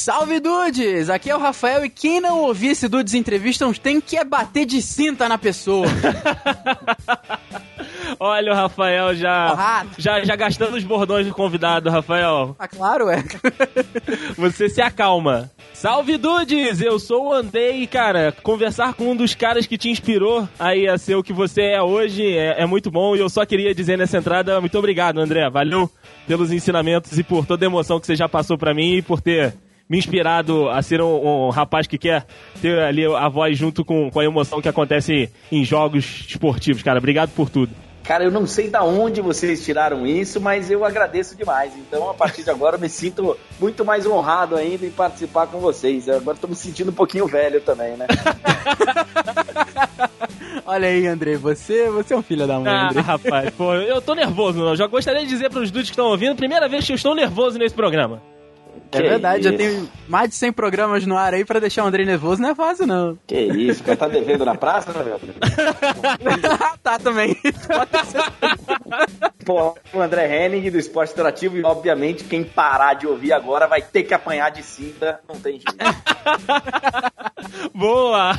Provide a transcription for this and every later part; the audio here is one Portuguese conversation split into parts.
Salve Dudes! Aqui é o Rafael e quem não ouvir esse Dudes entrevista tem que é bater de cinta na pessoa. Olha o Rafael já, já já gastando os bordões do convidado, Rafael. Ah, claro, é. Você se acalma. Salve Dudes! Eu sou o Andrei e, cara, conversar com um dos caras que te inspirou aí a ser o que você é hoje é, é muito bom e eu só queria dizer nessa entrada muito obrigado, André. Valeu pelos ensinamentos e por toda a emoção que você já passou para mim e por ter me inspirado a ser um, um, rapaz que quer ter ali a voz junto com, com a emoção que acontece em jogos esportivos, cara. Obrigado por tudo. Cara, eu não sei da onde vocês tiraram isso, mas eu agradeço demais. Então, a partir de agora, eu me sinto muito mais honrado ainda em participar com vocês. Eu agora estou me sentindo um pouquinho velho também, né? Olha aí, André, você, você é um filho da mãe, ah, André. rapaz, pô, eu tô nervoso, não. Já gostaria de dizer para os dudes que estão ouvindo, primeira vez que eu estou nervoso nesse programa. É verdade, isso? já tem mais de 100 programas no ar aí pra deixar o André nervoso, não é fácil, não. Que isso, cara tá devendo na praça, né, meu? tá também. Pô, o André Henning do Esporte Interativo e, obviamente, quem parar de ouvir agora vai ter que apanhar de cinta, não tem jeito. Boa!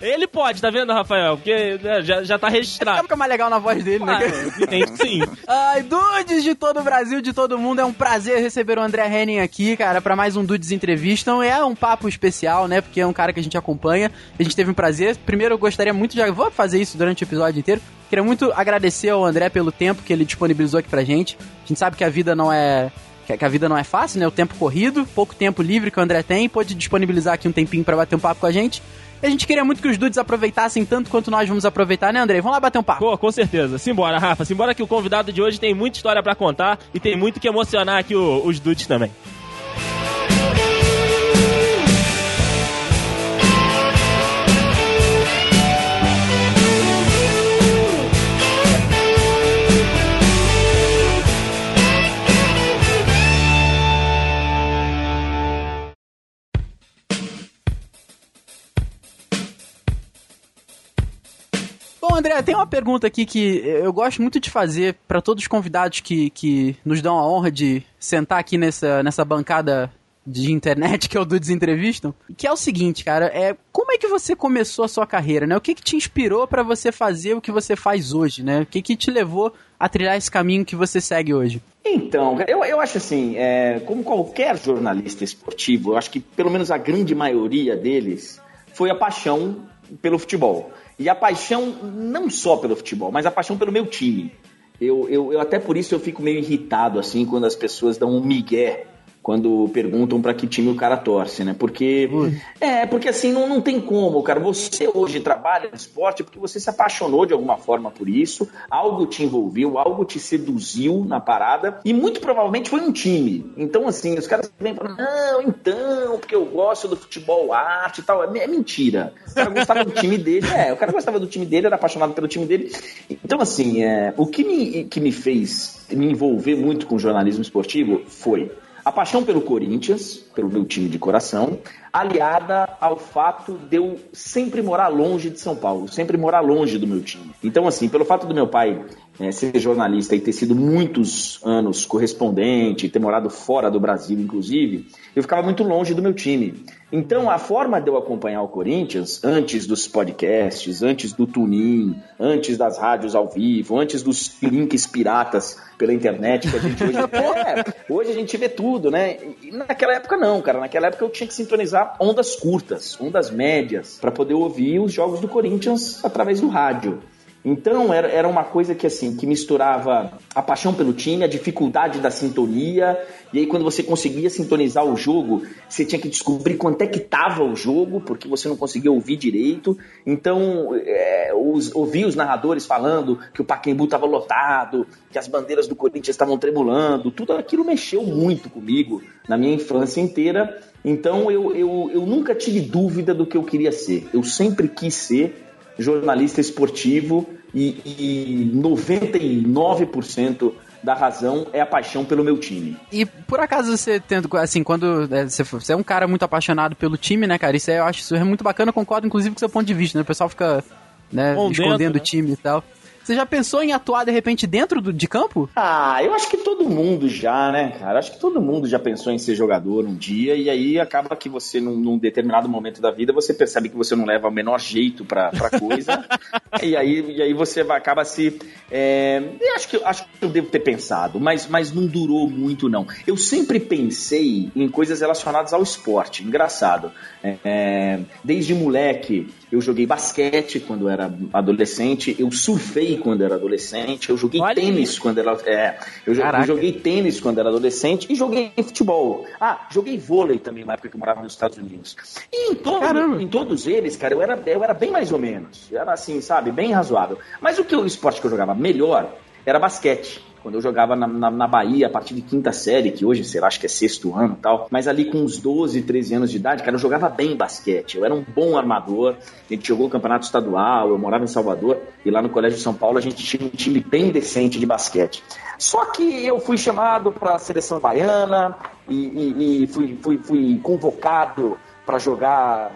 Ele pode, tá vendo, Rafael? Porque né, já, já tá registrado. Fica mais legal na voz dele, né? Ah, tem, sim. Ai, dudes de todo o Brasil, de todo mundo, é um prazer receber o André Henning aqui, cara, para mais um Dudes Entrevistam. É um papo especial, né? Porque é um cara que a gente acompanha. A gente teve um prazer. Primeiro, eu gostaria muito de. Vou fazer isso durante o episódio inteiro. Queria muito agradecer ao André pelo tempo que ele disponibilizou aqui pra gente. A gente sabe que a vida não é que a vida não é fácil, né? O tempo corrido, pouco tempo livre que o André tem, pôde disponibilizar aqui um tempinho para bater um papo com a gente. E a gente queria muito que os dudes aproveitassem tanto quanto nós vamos aproveitar, né, André? Vamos lá bater um papo. Pô, com certeza. Simbora, Rafa. Simbora que o convidado de hoje tem muita história para contar e tem muito que emocionar aqui o, os dudes também. André, tem uma pergunta aqui que eu gosto muito de fazer para todos os convidados que, que nos dão a honra de sentar aqui nessa, nessa bancada de internet que é o do Desentrevistam, que é o seguinte, cara, é como é que você começou a sua carreira, né? O que que te inspirou para você fazer o que você faz hoje, né? O que que te levou a trilhar esse caminho que você segue hoje? Então, eu, eu acho assim, é, como qualquer jornalista esportivo, eu acho que pelo menos a grande maioria deles foi a paixão pelo futebol. E a paixão não só pelo futebol, mas a paixão pelo meu time. Eu, eu, eu até por isso eu fico meio irritado assim quando as pessoas dão um migué quando perguntam para que time o cara torce, né? Porque é, porque assim não, não tem como, cara. Você hoje trabalha no esporte porque você se apaixonou de alguma forma por isso, algo te envolveu, algo te seduziu na parada e muito provavelmente foi um time. Então assim, os caras vêm falando, não, então, porque eu gosto do futebol arte e tal, é, é mentira. O cara gostava do time dele, é, o cara gostava do time dele, era apaixonado pelo time dele. Então assim, é, o que me que me fez me envolver muito com jornalismo esportivo foi a paixão pelo Corinthians, pelo meu time de coração, aliada ao fato de eu sempre morar longe de São Paulo, sempre morar longe do meu time. Então, assim, pelo fato do meu pai é, ser jornalista e ter sido muitos anos correspondente, ter morado fora do Brasil, inclusive, eu ficava muito longe do meu time. Então, a forma de eu acompanhar o Corinthians, antes dos podcasts, antes do tunin, antes das rádios ao vivo, antes dos links piratas pela internet que a gente hoje... é, hoje a gente vê tudo, né? E naquela época não, cara. Naquela época eu tinha que sintonizar ondas curtas, ondas médias, para poder ouvir os jogos do Corinthians através do rádio. Então era, era uma coisa que assim que misturava a paixão pelo time, a dificuldade da sintonia, e aí quando você conseguia sintonizar o jogo, você tinha que descobrir quanto é que estava o jogo, porque você não conseguia ouvir direito. Então é, os, os narradores falando que o Paquembu estava lotado, que as bandeiras do Corinthians estavam tremulando, tudo aquilo mexeu muito comigo na minha infância inteira. Então eu, eu, eu nunca tive dúvida do que eu queria ser. Eu sempre quis ser jornalista esportivo e, e 99% da razão é a paixão pelo meu time. E por acaso você tendo, assim, quando é, você, você, é um cara muito apaixonado pelo time, né, cara? Isso é, eu acho isso é muito bacana, concordo inclusive com o seu ponto de vista, né? O pessoal fica né, escondendo né? o time e tal. Você já pensou em atuar de repente dentro do, de campo? Ah, eu acho que todo mundo já, né, cara? Acho que todo mundo já pensou em ser jogador um dia e aí acaba que você, num, num determinado momento da vida, você percebe que você não leva o menor jeito pra, pra coisa e, aí, e aí você acaba se. É, acho, que, acho que eu devo ter pensado, mas, mas não durou muito, não. Eu sempre pensei em coisas relacionadas ao esporte. Engraçado. É, é desde moleque, eu joguei basquete quando era adolescente, eu surfei quando era adolescente, eu joguei Olha tênis isso. quando era. É, eu, eu, joguei tênis quando era adolescente e joguei futebol. Ah, joguei vôlei também na época que eu morava nos Estados Unidos. E em, todo, em todos eles, cara, eu era, eu era bem mais ou menos. Eu era assim, sabe, bem razoável. Mas o que o esporte que eu jogava melhor era basquete. Quando eu jogava na, na, na, Bahia, a partir de quinta série, que hoje, sei lá, acho que é sexto ano e tal, mas ali com uns 12, 13 anos de idade, cara, eu jogava bem basquete, eu era um bom armador, a gente jogou o campeonato estadual, eu morava em Salvador, e lá no Colégio de São Paulo a gente tinha um time bem decente de basquete. Só que eu fui chamado para a seleção baiana e, e, e fui, fui, fui convocado para jogar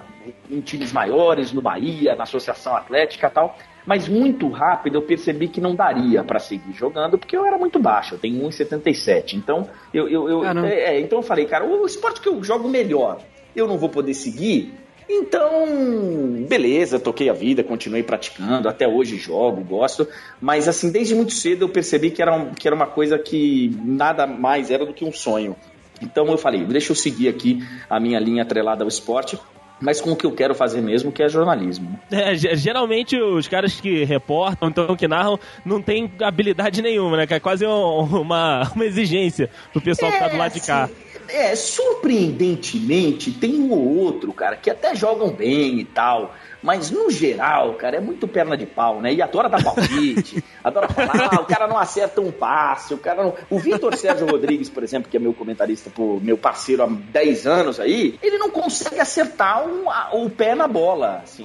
em times maiores, no Bahia, na Associação Atlética e tal mas muito rápido eu percebi que não daria para seguir jogando, porque eu era muito baixo, eu tenho 1,77. Então eu, eu, eu é, é, então eu falei, cara, o esporte que eu jogo melhor, eu não vou poder seguir. Então, beleza, toquei a vida, continuei praticando, até hoje jogo, gosto, mas assim, desde muito cedo eu percebi que era, um, que era uma coisa que nada mais era do que um sonho. Então eu falei, deixa eu seguir aqui a minha linha atrelada ao esporte, mas com o que eu quero fazer mesmo, que é jornalismo. É, geralmente os caras que reportam, então que narram, não tem habilidade nenhuma, né? Que é quase uma, uma exigência pro pessoal é, que tá do lado de cá. É, surpreendentemente, tem um ou outro, cara, que até jogam bem e tal. Mas no geral, cara, é muito perna de pau, né? E adora dar palpite, adora falar, ah, o cara não acerta um passe, o cara não. O Vitor Sérgio Rodrigues, por exemplo, que é meu comentarista, meu parceiro há 10 anos aí, ele não consegue acertar um, a, o pé na bola. Assim,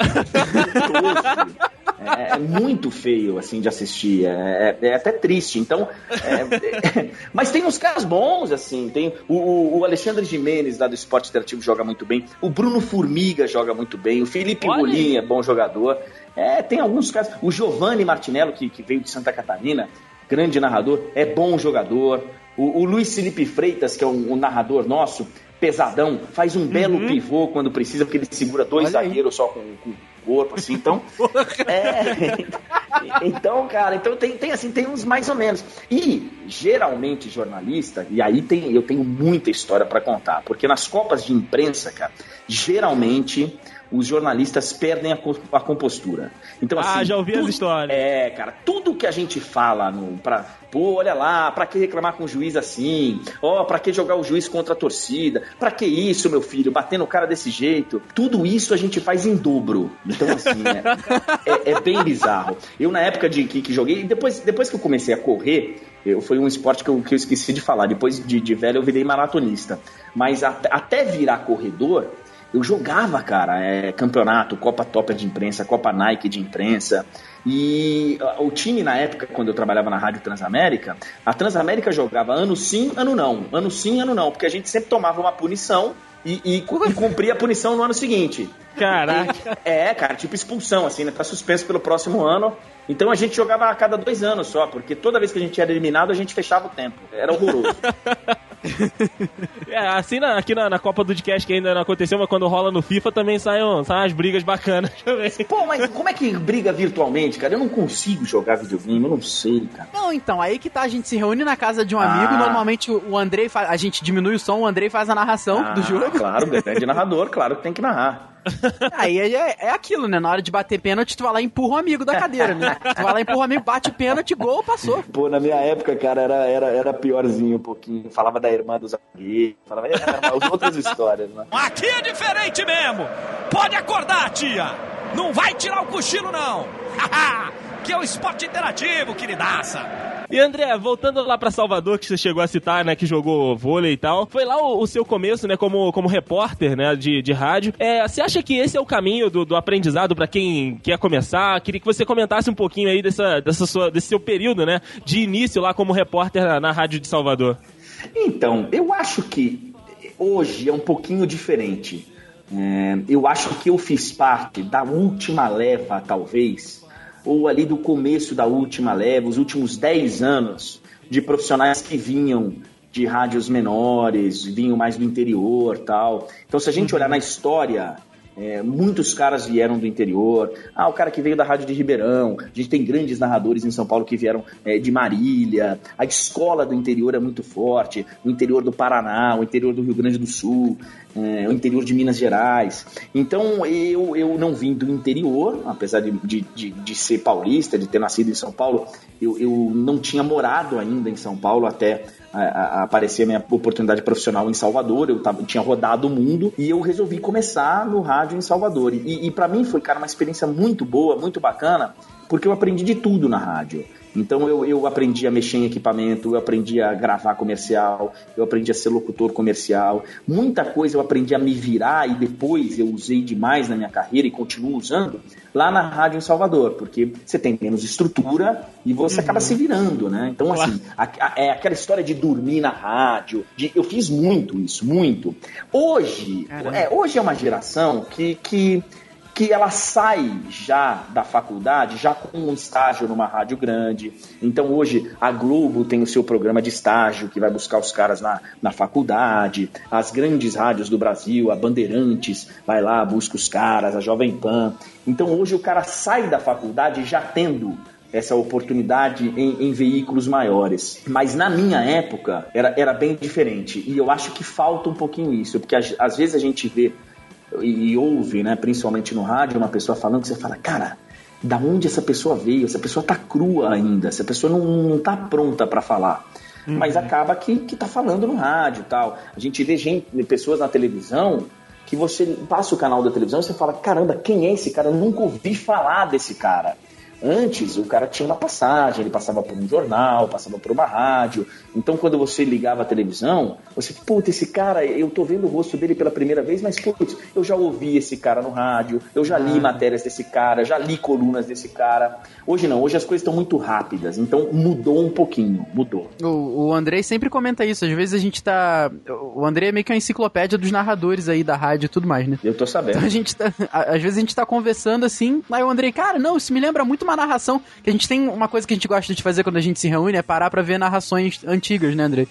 é, é, muito feio, assim, de assistir. É, é, é até triste. Então, é, é, mas tem uns caras bons, assim. Tem o, o Alexandre Jimenez, lá do Esporte Interativo, joga muito bem. O Bruno Formiga joga muito bem. O Felipe Golim é bom jogador. É, tem alguns casos. O Giovanni Martinello, que, que veio de Santa Catarina, grande narrador, é bom jogador. O, o Luiz Felipe Freitas, que é um, um narrador nosso, pesadão, faz um uhum. belo pivô quando precisa, porque ele segura dois zagueiros só com, com corpo, assim, então. é, então, cara, então tem, tem assim, tem uns mais ou menos. E geralmente jornalista, e aí tem, eu tenho muita história para contar, porque nas copas de imprensa, cara, geralmente os jornalistas perdem a, a compostura. Então, ah, assim, já ouvi tudo, as histórias. É, cara, tudo que a gente fala no, pra, pô, olha lá, pra que reclamar com o juiz assim? Ó, oh, pra que jogar o juiz contra a torcida? Pra que isso, meu filho, bater no cara desse jeito? Tudo isso a gente faz em dobro. Então, assim, é, é, é bem bizarro. Eu, na época de que, que joguei, depois, depois que eu comecei a correr, eu, foi um esporte que eu, que eu esqueci de falar. Depois de, de velho, eu virei maratonista. Mas a, até virar corredor, eu jogava, cara, é, campeonato, Copa Top de imprensa, Copa Nike de imprensa. E o time na época, quando eu trabalhava na Rádio Transamérica, a Transamérica jogava ano sim, ano não. Ano sim, ano não. Porque a gente sempre tomava uma punição e, e, e cumpria a punição no ano seguinte. Caraca. é, cara, tipo expulsão, assim, né? Tá suspenso pelo próximo ano. Então a gente jogava a cada dois anos só, porque toda vez que a gente era eliminado, a gente fechava o tempo. Era horroroso. é, assim na, aqui na, na, Copa do Podcast que ainda não aconteceu, mas quando rola no FIFA também saem, saem umas brigas bacanas também. Pô, mas como é que briga virtualmente, cara? Eu não consigo jogar videogame, eu não sei, cara. Não, então, aí que tá, a gente se reúne na casa de um ah. amigo, normalmente o Andrei faz, a gente diminui o som, o Andrei faz a narração ah, do jogo. Claro, depende de narrador, claro que tem que narrar. Aí é, é, aquilo, né? Na hora de bater pênalti, tu vai lá e empurra o um amigo da cadeira, né? Tu vai lá e empurra o um amigo, bate pênalti, gol, passou. Pô, na minha época, cara, era, era, era piorzinho um pouquinho. Falava da irmã dos amigos, falava as outras histórias, né? Aqui é diferente mesmo! Pode acordar, tia! Não vai tirar o cochilo, não! que é o esporte interativo, queridaça! E André, voltando lá para Salvador, que você chegou a citar, né, que jogou vôlei e tal, foi lá o, o seu começo, né, como, como repórter, né, de, de rádio. É, você acha que esse é o caminho do, do aprendizado para quem quer começar? Queria que você comentasse um pouquinho aí dessa, dessa sua, desse seu período, né, de início lá como repórter na, na rádio de Salvador. Então, eu acho que hoje é um pouquinho diferente. É, eu acho que eu fiz parte da última leva, talvez, ou ali do começo da última leva, os últimos 10 anos de profissionais que vinham de rádios menores, vinham mais do interior tal. Então, se a gente olhar na história é, muitos caras vieram do interior. Ah, o cara que veio da Rádio de Ribeirão. A gente tem grandes narradores em São Paulo que vieram é, de Marília. A escola do interior é muito forte. O interior do Paraná, o interior do Rio Grande do Sul, é, o interior de Minas Gerais. Então eu, eu não vim do interior, apesar de, de, de, de ser paulista, de ter nascido em São Paulo. Eu, eu não tinha morado ainda em São Paulo até a, aparecer a minha oportunidade profissional em Salvador, eu tava, tinha rodado o mundo e eu resolvi começar no rádio em Salvador. E, e para mim foi, cara, uma experiência muito boa, muito bacana, porque eu aprendi de tudo na rádio. Então eu, eu aprendi a mexer em equipamento, eu aprendi a gravar comercial, eu aprendi a ser locutor comercial. Muita coisa eu aprendi a me virar e depois eu usei demais na minha carreira e continuo usando lá na rádio em Salvador, porque você tem menos estrutura e você uhum. acaba se virando, né? Então, assim, a, a, é aquela história de dormir na rádio, de, eu fiz muito isso, muito. Hoje, é, hoje é uma geração que, que que ela sai já da faculdade, já com um estágio numa rádio grande. Então hoje a Globo tem o seu programa de estágio que vai buscar os caras na, na faculdade. As grandes rádios do Brasil, a Bandeirantes, vai lá, busca os caras, a Jovem Pan. Então hoje o cara sai da faculdade já tendo essa oportunidade em, em, veículos maiores. Mas na minha época era, era bem diferente. E eu acho que falta um pouquinho isso, porque às, vezes a gente vê e, ouve, né, principalmente no rádio, uma pessoa falando que você fala, cara, da onde essa pessoa veio? Essa pessoa tá crua ainda, essa pessoa não, não tá pronta para falar. Uhum. Mas acaba que, que tá falando no rádio tal. A gente vê gente, pessoas na televisão que você passa o canal da televisão e você fala, caramba, quem é esse cara? Eu nunca ouvi falar desse cara. Antes, o cara tinha uma passagem, ele passava por um jornal, passava por uma rádio. Então, quando você ligava a televisão, você, puta, esse cara, eu tô vendo o rosto dele pela primeira vez, mas, putz, eu já ouvi esse cara no rádio, eu já li ah. matérias desse cara, já li colunas desse cara. Hoje não, hoje as coisas estão muito rápidas, então mudou um pouquinho, mudou. O, o Andrei sempre comenta isso, às vezes a gente tá. O Andrei é meio que uma enciclopédia dos narradores aí da rádio e tudo mais, né? Eu tô sabendo. Então a gente tá. Às vezes a gente tá conversando assim, aí o Andrei, cara, não, isso me lembra muito uma narração. Que a gente tem uma coisa que a gente gosta de fazer quando a gente se reúne, é parar pra ver narrações antigas, né, André?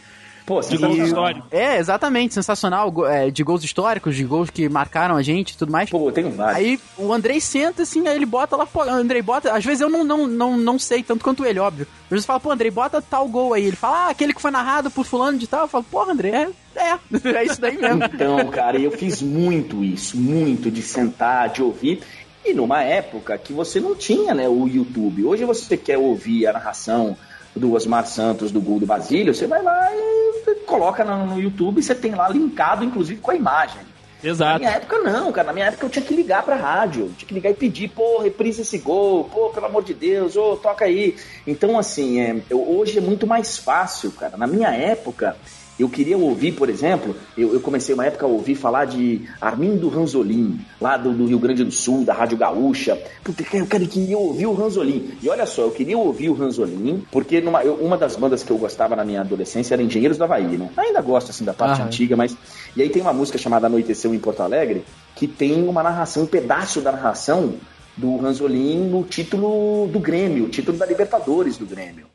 Pô, de gols históricos. É, exatamente, sensacional. É, de gols históricos, de gols que marcaram a gente e tudo mais. Pô, tem vários. Aí o Andrei senta assim, aí ele bota lá, pô, Andrei bota. Às vezes eu não, não, não, não sei tanto quanto ele, óbvio. Às vezes fala, pô, Andrei, bota tal gol aí. Ele fala, ah, aquele que foi narrado por fulano de tal. Eu falo, pô, Andrei, é, é, é isso daí mesmo. Então, cara, eu fiz muito isso, muito de sentar, de ouvir. E numa época que você não tinha, né, o YouTube. Hoje você quer ouvir a narração do Osmar Santos, do gol do Basílio, você vai lá e coloca no, YouTube e você tem lá linkado, inclusive, com a imagem. Exato. Na minha época não, cara. Na minha época eu tinha que ligar pra rádio. Tinha que ligar e pedir, pô, reprisa esse gol, pô, pelo amor de Deus, ô, toca aí. Então, assim, é, eu, hoje é muito mais fácil, cara. Na minha época, eu queria ouvir, por exemplo, eu, eu, comecei uma época a ouvir falar de Armindo Ranzolin, lá do, do Rio Grande do Sul, da Rádio Gaúcha. Puta, eu queria ouvir o Ranzolin. E olha só, eu queria ouvir o Ranzolin, porque numa, eu, uma das bandas que eu gostava na minha adolescência era Engenheiros do Havaí, né? Ainda gosto, assim, da parte antiga, mas... E aí tem uma música chamada Anoiteceu em Porto Alegre, que tem uma narração, um pedaço da narração do Ranzolin no título do Grêmio, o título da Libertadores do Grêmio.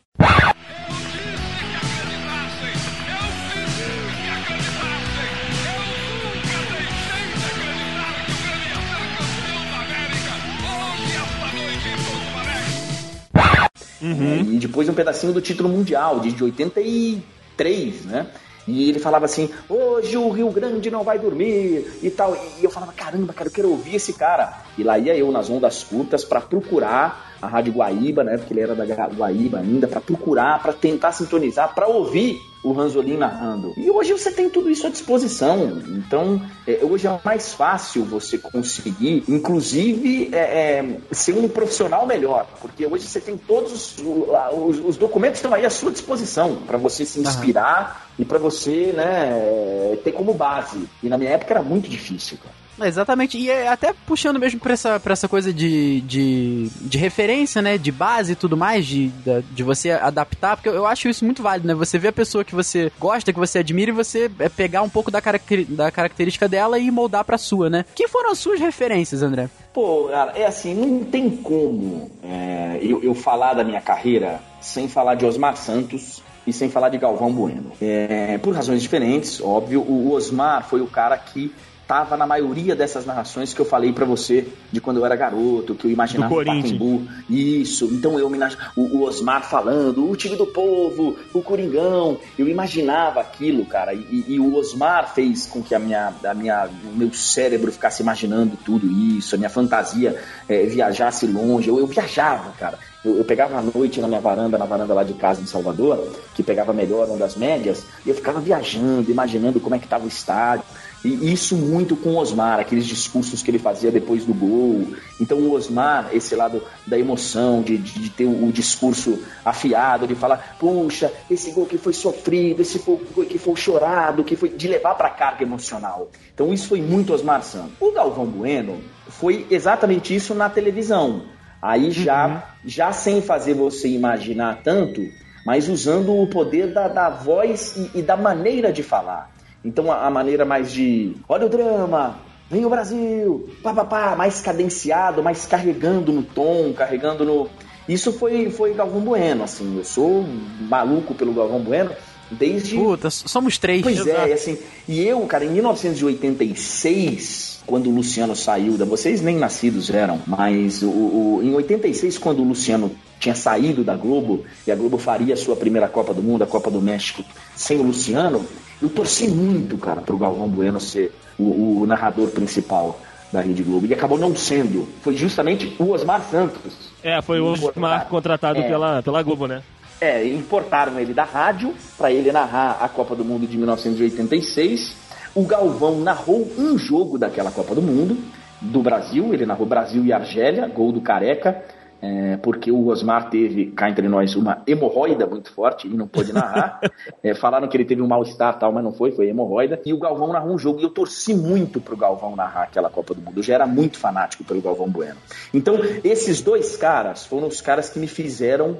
Uhum. E depois um pedacinho do título mundial, de 83, né? E ele falava assim: hoje o Rio Grande não vai dormir e tal. E eu falava: caramba, cara, eu quero ouvir esse cara. E lá ia eu nas ondas curtas para procurar a Rádio Guaíba, né? Porque ele era da Guaíba ainda, para procurar, para tentar sintonizar, para ouvir o Ranzolin narrando. E hoje você tem tudo isso à disposição. Então, é, hoje é mais fácil você conseguir, inclusive, é, é, ser um profissional melhor. Porque hoje você tem todos os, os, os documentos estão aí à sua disposição para você se inspirar uhum. e para você né, ter como base. E na minha época era muito difícil, cara. Exatamente, e é até puxando mesmo pra essa, pra essa coisa de, de, de referência, né, de base e tudo mais, de, de, de, você adaptar, porque eu acho isso muito válido, né, você vê a pessoa que você gosta, que você admira e você é pegar um pouco da, da característica dela e moldar pra sua, né. Quem foram as suas referências, André? Pô, cara, é assim, não tem como é, eu, eu falar da minha carreira sem falar de Osmar Santos e sem falar de Galvão Bueno. É, por razões diferentes, óbvio, o Osmar foi o cara que tava na maioria dessas narrações que eu falei para você de quando eu era garoto, que eu imaginava o Pacaembu. Isso, então eu me o, o Osmar falando, o time do povo, o Coringão, eu imaginava aquilo, cara, e, e, o Osmar fez com que a minha, a minha, o meu cérebro ficasse imaginando tudo isso, a minha fantasia é, viajasse longe, eu, eu viajava, cara. Eu, eu, pegava a noite na minha varanda, na varanda lá de casa em Salvador, que pegava melhor uma das médias, e eu ficava viajando, imaginando como é que estava o estádio. E isso muito com o Osmar, aqueles discursos que ele fazia depois do gol. Então o Osmar, esse lado da emoção, de, de, de ter o, o, discurso afiado, de falar, puxa, esse gol que foi sofrido, esse gol que foi chorado, que foi de levar para a carga emocional. Então isso foi muito Osmar Santos. O Galvão Bueno foi exatamente isso na televisão. Aí já, uhum. já sem fazer você imaginar tanto, mas usando o poder da, da voz e, e da maneira de falar. Então a, a maneira mais de olha o drama, vem o Brasil, pá, pá, pá, mais cadenciado, mais carregando no tom, carregando no. Isso foi, foi Galvão Bueno, assim. Eu sou maluco pelo Galvão Bueno desde. Puta, somos três. Pois é, assim. E eu, cara, em 1986, quando o Luciano saiu da. Vocês nem nascidos eram, mas o, o, em 86, quando o Luciano tinha saído da Globo e a Globo faria a sua primeira Copa do Mundo, a Copa do México, sem o Luciano, eu torci muito, cara, pro Galvão Bueno ser o, o narrador principal da Rede Globo. E acabou não sendo. Foi justamente o Osmar Santos. É, foi o Osmar contratado é, pela, pela Globo, né? É, importaram ele da rádio para ele narrar a Copa do Mundo de 1986. O Galvão narrou um jogo daquela Copa do Mundo do Brasil. Ele narrou Brasil e Argélia, gol do Careca é, porque o Osmar teve, cá entre nós, uma hemorroida muito forte e não pôde narrar. é, falaram que ele teve um mal-estar tal, mas não foi, foi hemorroida. E o Galvão narrou um jogo e eu torci muito pro Galvão narrar aquela Copa do Mundo. Eu já era muito fanático pelo Galvão Bueno. Então, esses dois caras foram os caras que me fizeram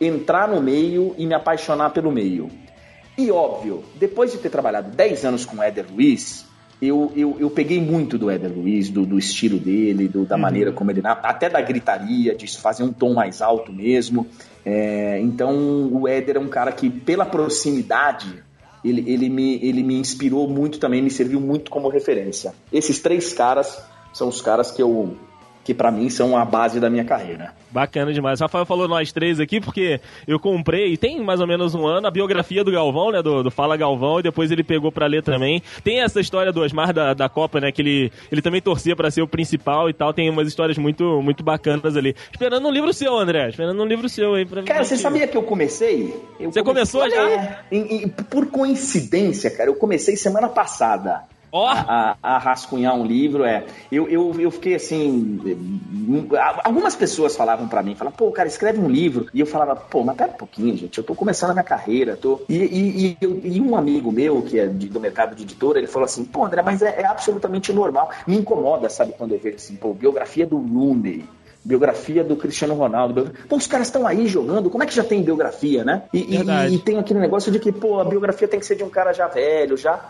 entrar no meio e me apaixonar pelo meio. E óbvio, depois de ter trabalhado 10 anos com o Éder Luiz, eu, eu, eu peguei muito do Éder Luiz, do, do estilo dele, do, da uhum. maneira como ele. até da gritaria, de fazer um tom mais alto mesmo. É, então, o Éder é um cara que, pela proximidade, ele, ele, me, ele me inspirou muito também, me serviu muito como referência. Esses três caras são os caras que eu, que para mim são a base da minha carreira. Bacana demais. O Rafael falou nós três aqui porque eu comprei, tem mais ou menos um ano, a biografia do Galvão, né? Do, do Fala Galvão, e depois ele pegou para ler também. Tem essa história do Osmar da, da Copa, né? Que ele, ele também torcia para ser o principal e tal. Tem umas histórias muito, muito bacanas ali. Esperando um livro seu, André. Esperando um livro seu aí pra Cara, você sabia que eu comecei? Eu você comecei, começou já? Em, em, por coincidência, cara, eu comecei semana passada. Oh. A, a, rascunhar um livro, é. Eu, eu, eu fiquei assim. Algumas pessoas falavam para mim, falavam, pô, cara, escreve um livro. E eu falava, pô, mas pera um pouquinho, gente, eu tô começando a minha carreira, tô. E, e, e, e um amigo meu, que é de, do mercado de editora, ele falou assim, pô, André, mas é, é, absolutamente normal. Me incomoda, sabe, quando eu vejo assim, pô, biografia do Rooney biografia do Cristiano Ronaldo. Pô, os caras estão aí jogando, como é que já tem biografia, né? E, e, e, tem aquele negócio de que, pô, a biografia tem que ser de um cara já velho, já.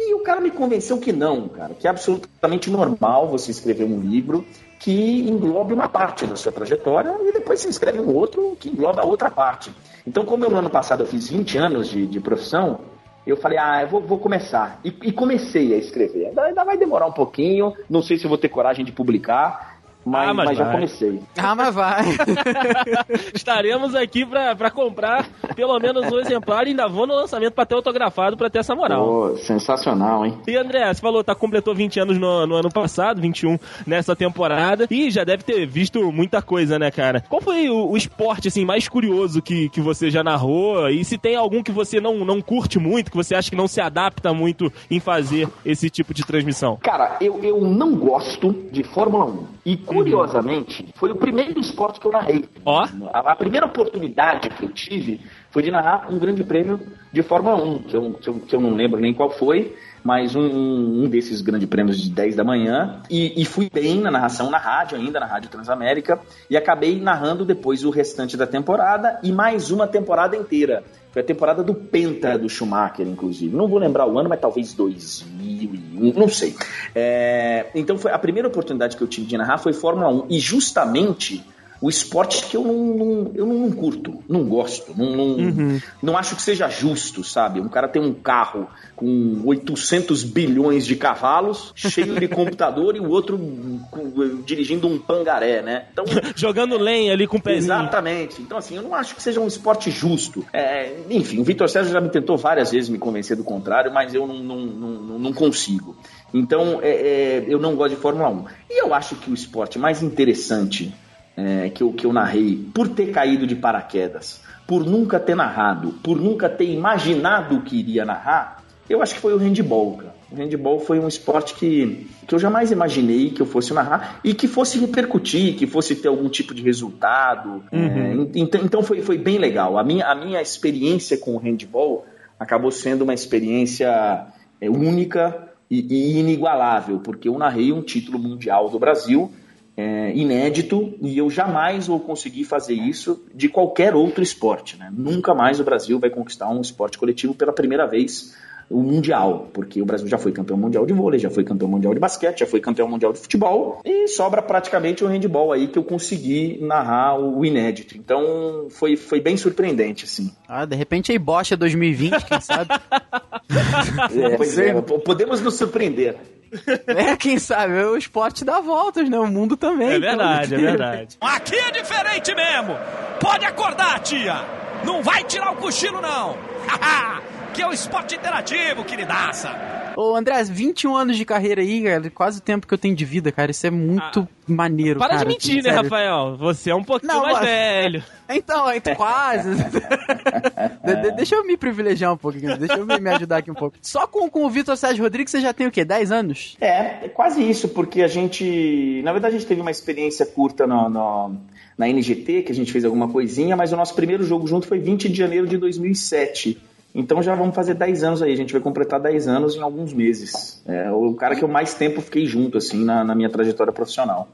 E o cara me convenceu que não, cara, que é absolutamente normal você escrever um livro que englobe uma parte da sua trajetória e depois você escreve um outro que engloba outra parte. Então, como eu no ano passado eu fiz 20 anos de, de profissão, eu falei, ah, eu vou, vou começar. E, e, comecei a escrever. Ainda, vai demorar um pouquinho, não sei se vou ter coragem de publicar, mas, ah, mas, mas já comecei. Ah, mas vai. Estaremos aqui pra, pra comprar pelo menos um exemplar e ainda vou no lançamento pra ter autografado pra ter essa moral. Oh, sensacional, hein? E André, você falou, tá, completou 20 anos no, no, ano passado, 21 nessa temporada, e já deve ter visto muita coisa, né, cara? Qual foi o, o esporte, assim, mais curioso que, que você já narrou? E se tem algum que você não, não curte muito, que você acha que não se adapta muito em fazer esse tipo de transmissão? Cara, eu, eu não gosto de Fórmula 1. E curiosamente, foi o primeiro esporte que eu narrei. Ó. A, a, primeira oportunidade que eu tive foi de narrar um grande prêmio de Fórmula 1, que eu, que eu, que eu não lembro nem qual foi, mas um, um, desses grandes prêmios de 10 da manhã. E, e, fui bem na narração na rádio, ainda na Rádio Transamérica, e acabei narrando depois o restante da temporada e mais uma temporada inteira. Foi a temporada do Penta do Schumacher, inclusive. Não vou lembrar o ano, mas talvez 2001, não sei. É, então foi a primeira oportunidade que eu tive de narrar foi Fórmula 1. E justamente o esporte que eu não, não eu não, curto, não gosto, não, não, uhum. não acho que seja justo, sabe? Um cara tem um carro com 800 bilhões de cavalos, cheio de computador, e o outro com, dirigindo um pangaré, né? Então, Jogando lenha ali com o pezinho. Exatamente. Então, assim, eu não acho que seja um esporte justo. É, enfim, o Vitor Sérgio já me tentou várias vezes me convencer do contrário, mas eu não, não, não, não consigo. Então, é, é, eu não gosto de Fórmula 1. E eu acho que o esporte mais interessante é, que, eu, que eu narrei, por ter caído de paraquedas, por nunca ter narrado, por nunca ter imaginado o que iria narrar, eu acho que foi o handball, cara. O handball foi um esporte que, que eu jamais imaginei que eu fosse narrar e que fosse repercutir, que fosse ter algum tipo de resultado. Uhum. É, então, então foi, foi bem legal. A minha, a minha experiência com o handball acabou sendo uma experiência é, única e, e inigualável, porque eu narrei um título mundial do Brasil é, inédito e eu jamais vou conseguir fazer isso de qualquer outro esporte. Né? Nunca mais o Brasil vai conquistar um esporte coletivo pela primeira vez o Mundial, porque o Brasil já foi campeão mundial de vôlei, já foi campeão mundial de basquete, já foi campeão mundial de futebol e sobra praticamente o handball aí que eu consegui narrar o inédito. Então foi, foi bem surpreendente, assim. Ah, de repente aí Bocha 2020, quem sabe? é, pois é, podemos nos surpreender. É, quem sabe? O esporte dá voltas, né? O mundo também. É então. verdade, é verdade. Aqui é diferente mesmo. Pode acordar, tia. Não vai tirar o cochilo, não. Que é o esporte interativo, queridaça. Ô, André, 21 anos de carreira aí, cara, quase o tempo que eu tenho de vida, cara. Isso é muito ah, maneiro, para cara. Para de mentir, né, sério. Rafael? Você é um pouquinho Não, mais mas... velho. Então, então quase. de, deixa eu me privilegiar um pouquinho, deixa eu me, me ajudar aqui um pouco. Só com, com o Vitor Sérgio Rodrigues você já tem o quê? 10 anos? É, é quase isso, porque a gente. Na verdade, a gente teve uma experiência curta no, no, na NGT, que a gente fez alguma coisinha, mas o nosso primeiro jogo junto foi 20 de janeiro de 2007. Então já vamos fazer 10 anos aí, a gente vai completar 10 anos em alguns meses. É o cara que eu mais tempo fiquei junto, assim, na, na minha trajetória profissional.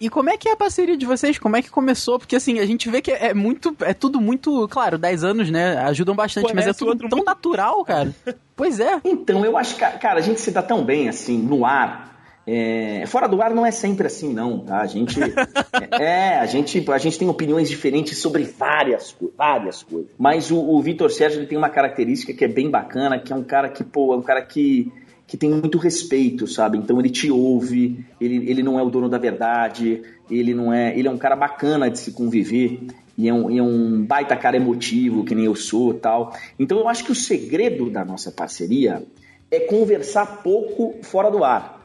E como é que é a parceria de vocês? Como é que começou? Porque assim, a gente vê que é muito. É tudo muito. Claro, 10 anos, né? Ajudam bastante, mas é tudo tão muito... natural, cara. pois é. Então, eu acho que, cara, a gente se dá tão bem, assim, no ar. É, fora do ar não é sempre assim, não, tá? A gente, é, a gente, a gente tem opiniões diferentes sobre várias, várias coisas. Mas o, o Vitor Sérgio ele tem uma característica que é bem bacana, que é um cara que, pô, é um cara que, que tem muito respeito, sabe? Então ele te ouve, ele, ele não é o dono da verdade, ele não é, ele é um cara bacana de se conviver. E é, um, e é um baita cara emotivo, que nem eu sou tal. Então eu acho que o segredo da nossa parceria é conversar pouco fora do ar.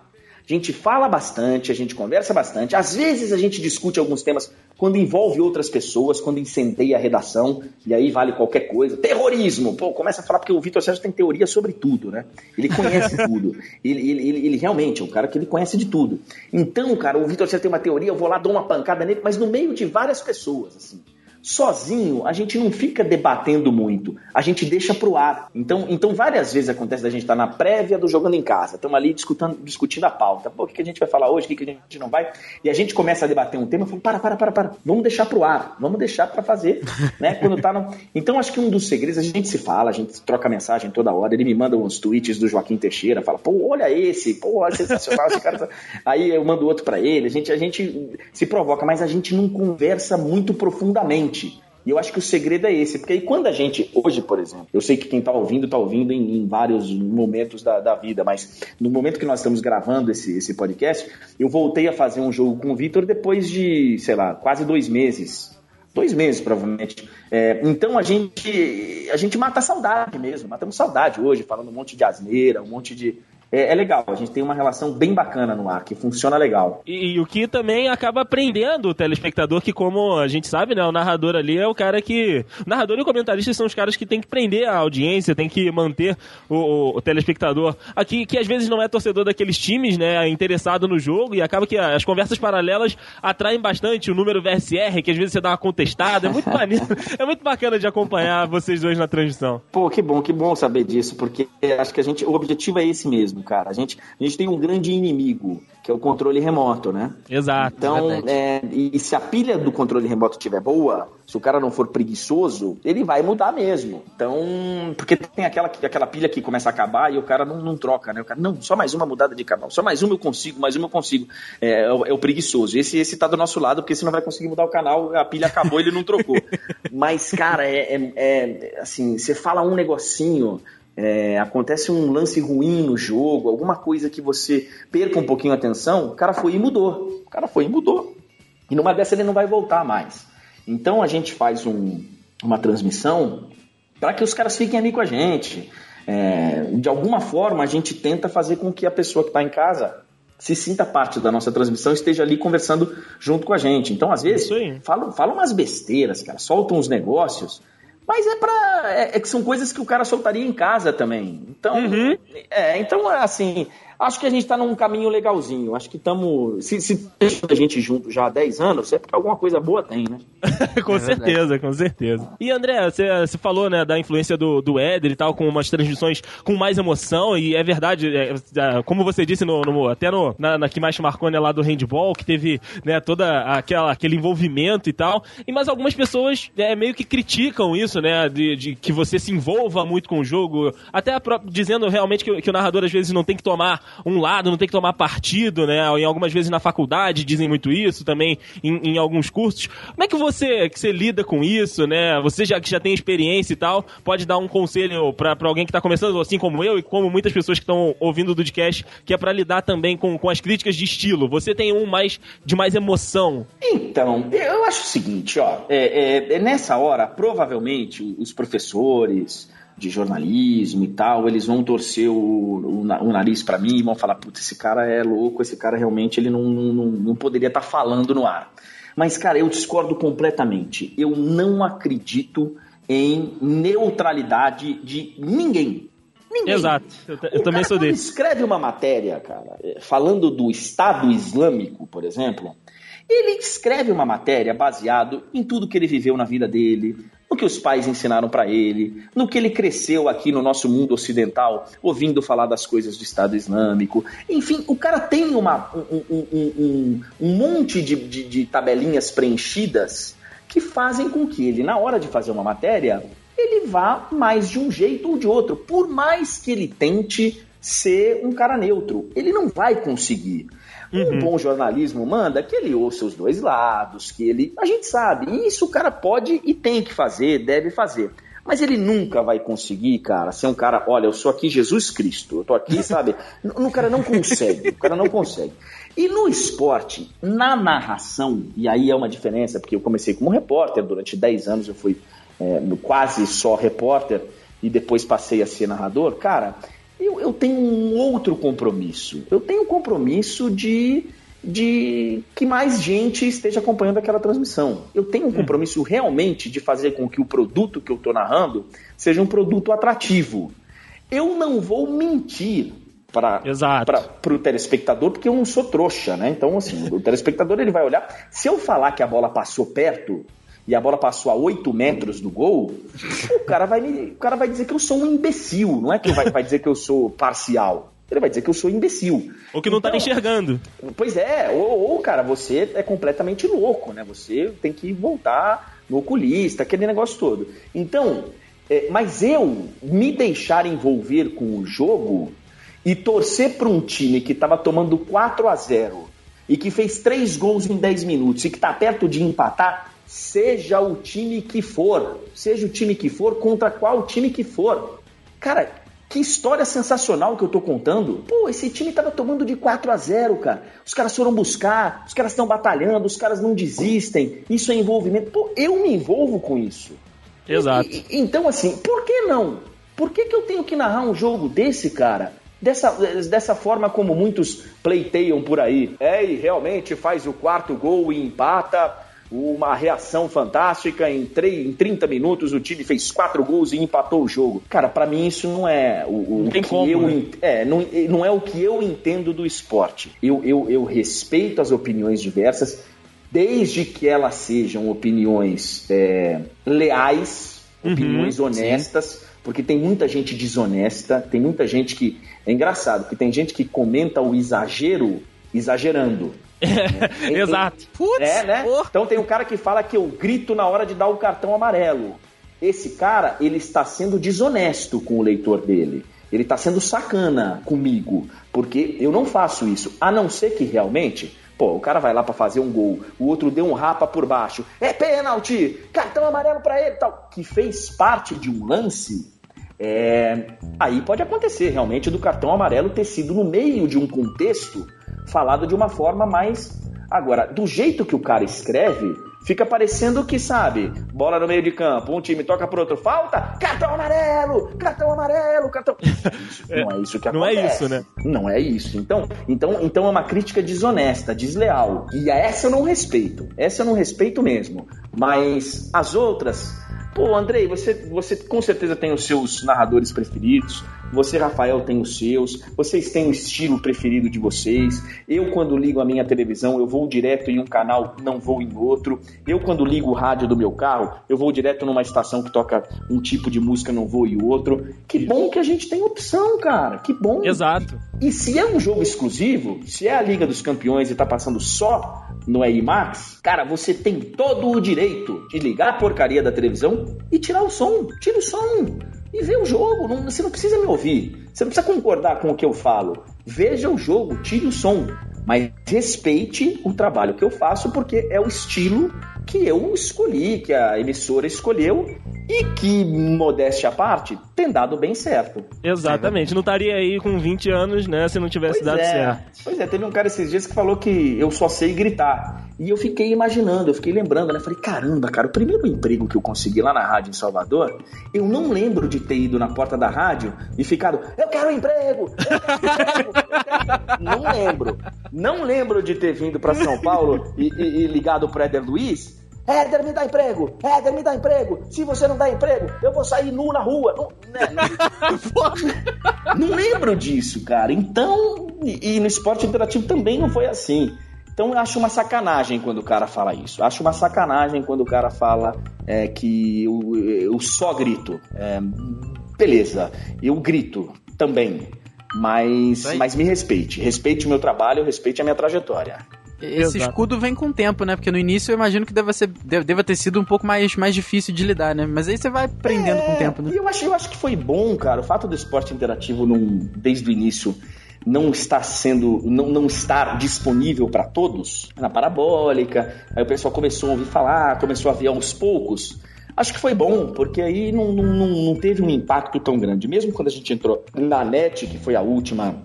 A gente fala bastante, a gente conversa bastante. Às vezes a gente discute alguns temas quando envolve outras pessoas, quando incendeia a redação, e aí vale qualquer coisa. Terrorismo! Pô, começa a falar porque o Vitor Sérgio tem teoria sobre tudo, né? Ele conhece tudo. Ele, ele, ele, ele, realmente é um cara que ele conhece de tudo. Então, cara, o Vitor Sérgio tem uma teoria, eu vou lá, dou uma pancada nele, mas no meio de várias pessoas, assim sozinho, a gente não fica debatendo muito, a gente deixa pro ar. Então, então várias vezes acontece da gente estar tá na prévia do Jogando em Casa, estamos ali discutindo, discutindo a pauta. Pô, o que, a gente vai falar hoje, o que, que a gente não vai? E a gente começa a debater um tema, eu falo, para, para, para, para, vamos deixar pro ar, vamos deixar para fazer, né? Quando tá no... Então, acho que um dos segredos, a gente se fala, a gente troca mensagem toda hora, ele me manda uns tweets do Joaquim Teixeira, fala, pô, olha esse, pô, olha sensacional esse cara. Tá- Aí eu mando outro para ele, a gente, a gente se provoca, mas a gente não conversa muito profundamente. E eu acho que o segredo é esse, porque aí quando a gente, hoje, por exemplo, eu sei que quem está ouvindo, está ouvindo em, em, vários momentos da, da, vida, mas no momento que nós estamos gravando esse, esse podcast, eu voltei a fazer um jogo com o Vitor depois de, sei lá, quase dois meses. Dois meses, provavelmente. É, então a gente, a gente mata a saudade mesmo, matamos saudade hoje, falando um monte de asneira, um monte de, é, é, legal. A gente tem uma relação bem bacana no ar, que funciona legal. E, e, o que também acaba prendendo o telespectador, que como a gente sabe, né, o narrador ali é o cara que... O narrador e o comentarista são os caras que tem que prender a audiência, tem que manter o, o, o telespectador aqui, que às vezes não é torcedor daqueles times, né, interessado no jogo, e acaba que as conversas paralelas atraem bastante o número VSR, que às vezes você dá uma contestada, é muito maneiro, é muito bacana de acompanhar vocês dois na transmissão. Pô, que bom, que bom saber disso, porque acho que a gente, o objetivo é esse mesmo cara. A gente, a gente tem um grande inimigo, que é o controle remoto, né? Exato. Então, é, e se a pilha do controle remoto estiver boa, se o cara não for preguiçoso, ele vai mudar mesmo. Então, porque tem aquela, aquela pilha que começa a acabar e o cara não, não troca, né? O cara, não, só mais uma mudada de canal, só mais uma eu consigo, mais uma eu consigo. É, é, o, é o preguiçoso. Esse, esse tá do nosso lado, porque você não vai conseguir mudar o canal, a pilha acabou ele não trocou. Mas, cara, é, é, é assim, você fala um negocinho. É, acontece um lance ruim no jogo, alguma coisa que você perca um pouquinho a atenção, o cara foi e mudou. O cara foi e mudou. E numa dessa ele não vai voltar mais. Então a gente faz um, uma transmissão para que os caras fiquem ali com a gente. É, de alguma forma a gente tenta fazer com que a pessoa que está em casa se sinta parte da nossa transmissão, esteja ali conversando junto com a gente. Então, às vezes, falam, falam umas besteiras, cara, soltam uns negócios, mas é para é, é, que são coisas que o cara soltaria em casa também. Então, uhum. é, então assim, acho que a gente está num caminho legalzinho. Acho que estamos. Se, se a gente junto já há 10 anos, é porque alguma coisa boa tem, né? com é certeza, verdade. com certeza. E André, você falou, né, da influência do, do Éder e tal, com umas transmissões com mais emoção, e é verdade, é, é, como você disse, no, no até no, na, na, que mais marcou, né, lá do handball, que teve, né, toda aquela, aquele envolvimento e tal. E mas algumas pessoas é, meio que criticam isso, né, de, de que você se envolva muito com o jogo, até dizendo realmente que, que o narrador às vezes não tem que tomar um lado, não tem que tomar partido, né? Em algumas vezes na faculdade dizem muito isso, também em, em alguns cursos. Como é que você, que você lida com isso, né? Você já que já tem experiência e tal, pode dar um conselho para alguém que está começando, assim como eu e como muitas pessoas que estão ouvindo o podcast, que é para lidar também com, com as críticas de estilo. Você tem um mais de mais emoção. Então, eu acho o seguinte, ó, é, é, é nessa hora, provavelmente os professores, de jornalismo e tal, eles vão torcer o, o, o nariz para mim e vão falar, puta, esse cara é louco, esse cara realmente ele não, não, não poderia estar tá falando no ar. Mas, cara, eu discordo completamente. Eu não acredito em neutralidade de ninguém. Ninguém. Exato. Eu, eu também sou desse. escreve uma matéria, cara, falando do Estado Islâmico, por exemplo, ele escreve uma matéria baseado em tudo que ele viveu na vida dele, no que os pais ensinaram para ele, no que ele cresceu aqui no nosso mundo ocidental, ouvindo falar das coisas do Estado Islâmico. Enfim, o cara tem uma, um, um, um, um monte de, de, de tabelinhas preenchidas que fazem com que ele, na hora de fazer uma matéria, ele vá mais de um jeito ou de outro. Por mais que ele tente ser um cara neutro, ele não vai conseguir. Uhum. Um bom jornalismo manda que ele ouça os dois lados, que ele. A gente sabe, isso o cara pode e tem que fazer, deve fazer. Mas ele nunca vai conseguir, cara, ser um cara, olha, eu sou aqui Jesus Cristo, eu tô aqui, sabe? o cara não consegue, o cara não consegue. E no esporte, na narração, e aí é uma diferença, porque eu comecei como repórter, durante 10 anos eu fui é, quase só repórter, e depois passei a ser narrador, cara, eu, eu tenho um outro compromisso. Eu tenho um compromisso de, de que mais gente esteja acompanhando aquela transmissão. Eu tenho um hum. compromisso realmente de fazer com que o produto que eu estou narrando seja um produto atrativo. Eu não vou mentir para o telespectador, porque eu não sou trouxa, né? Então, assim, o telespectador ele vai olhar. Se eu falar que a bola passou perto, e a bola passou a 8 metros do gol, o cara vai, me, o cara vai dizer que eu sou um imbecil. Não é que vai, vai dizer que eu sou parcial. Ele vai dizer que eu sou imbecil. Ou que não tá então, tá enxergando. Pois é, ou, ou, cara, você é completamente louco, né? Você tem que voltar no oculista, aquele negócio todo. Então, é, mas eu me deixar envolver com o jogo e torcer para um time que estava tomando 4 a 0 e que fez três gols em 10 minutos e que está perto de empatar, seja o time que for, seja o time que for, contra qual time que for. Cara, que história sensacional que eu tô contando. Pô, esse time tava tomando de 4 a 0, cara. Os caras foram buscar, os caras estão batalhando, os caras não desistem. Isso é envolvimento. Pô, eu me envolvo com isso. Exato. E, então, assim, por que não? Por que, que eu tenho que narrar um jogo desse, cara? Dessa, dessa forma como muitos pleiteiam por aí. É, e realmente faz o quarto gol e empata uma reação fantástica. Em, 3, em 30 minutos, o time fez quatro gols e empatou o jogo. Cara, para mim isso não é o, o que como, eu né? é, não, não é o que eu entendo do esporte. Eu, eu, eu respeito as opiniões diversas, desde que elas sejam opiniões é, leais, uhum, opiniões honestas. Sim porque tem muita gente desonesta, tem muita gente que. É engraçado, que tem gente que comenta o exagero exagerando. É, Exato. Putz, é, né? Oh. Então tem um cara que fala que eu grito na hora de dar o cartão amarelo. Esse cara, ele está sendo desonesto com o leitor dele. Ele está sendo sacana comigo, porque eu não faço isso, a não ser que realmente Pô, o cara vai lá para fazer um gol, o outro deu um rapa por baixo, é pênalti, cartão amarelo para ele, tal, que fez parte de um lance. É... Aí pode acontecer realmente do cartão amarelo ter sido no meio de um contexto falado de uma forma mais. Agora, do jeito que o cara escreve, fica parecendo que, sabe, bola no meio de campo, um time toca pro outro, falta, cartão amarelo, cartão amarelo, cartão. não é isso que acontece. Não é isso, né? Não é isso. Então, então, então é uma crítica desonesta, desleal. E essa eu não respeito. Essa eu não respeito mesmo. Mas as outras, Pô, Andrei, você, você com certeza tem os seus narradores preferidos. Você, Rafael, tem os seus. Vocês têm o estilo preferido de vocês. Eu, quando ligo a minha televisão, eu vou direto em um canal, não vou em outro. Eu, quando ligo o rádio do meu carro, eu vou direto numa estação que toca um tipo de música, não vou em outro. Que bom que a gente tem opção, cara. Que bom. Exato. E se é um jogo exclusivo, se é a Liga dos Campeões e tá passando só no IMAX, cara, você tem todo o direito de ligar a porcaria da televisão e tirar o som. Tira o som e vê o jogo. Não, você não precisa me ouvir. Você não precisa concordar com o que eu falo. Veja o jogo, tire o som. Mas respeite o trabalho que eu faço, porque é o estilo que eu escolhi, que a emissora escolheu e que, modéstia à parte, tem dado bem certo. Exatamente. Não estaria aí com 20 anos, né, se não tivesse pois dado é. certo. Pois é, teve um cara esses dias que falou que eu só sei gritar. E eu fiquei imaginando, eu fiquei lembrando, né? Falei, caramba, cara, o primeiro emprego que eu consegui lá na rádio em Salvador, eu não lembro de ter ido na porta da rádio e ficado, eu quero um emprego! Eu quero um emprego! Eu quero... Não lembro. Não lembro de ter vindo para São Paulo e, e, e ligado pro Éder Luiz Éder, me dá emprego! Éder, me dá emprego! Se você não dá emprego, eu vou sair nu na rua! Não, né, não, lembro disso, cara. Então, e, e, no esporte interativo também não foi assim. Então eu acho uma sacanagem quando o cara fala isso. Acho uma sacanagem quando o cara fala é, que eu, eu só grito. É, beleza, eu grito também. Mas, mas me respeite. Respeite o meu trabalho, respeite a minha trajetória. Esse Exato. escudo vem com o tempo, né? Porque no início eu imagino que deva, ser, deva ter sido um pouco mais, mais difícil de lidar, né? Mas aí você vai aprendendo é, com o tempo, né? Eu acho, eu acho que foi bom, cara. O fato do esporte interativo num, desde o início não estar sendo, não, não estar disponível para todos na parabólica. Aí o pessoal começou a ouvir falar, começou a ver aos poucos. Acho que foi bom, porque aí não, não, não teve um impacto tão grande. Mesmo quando a gente entrou na net, que foi a última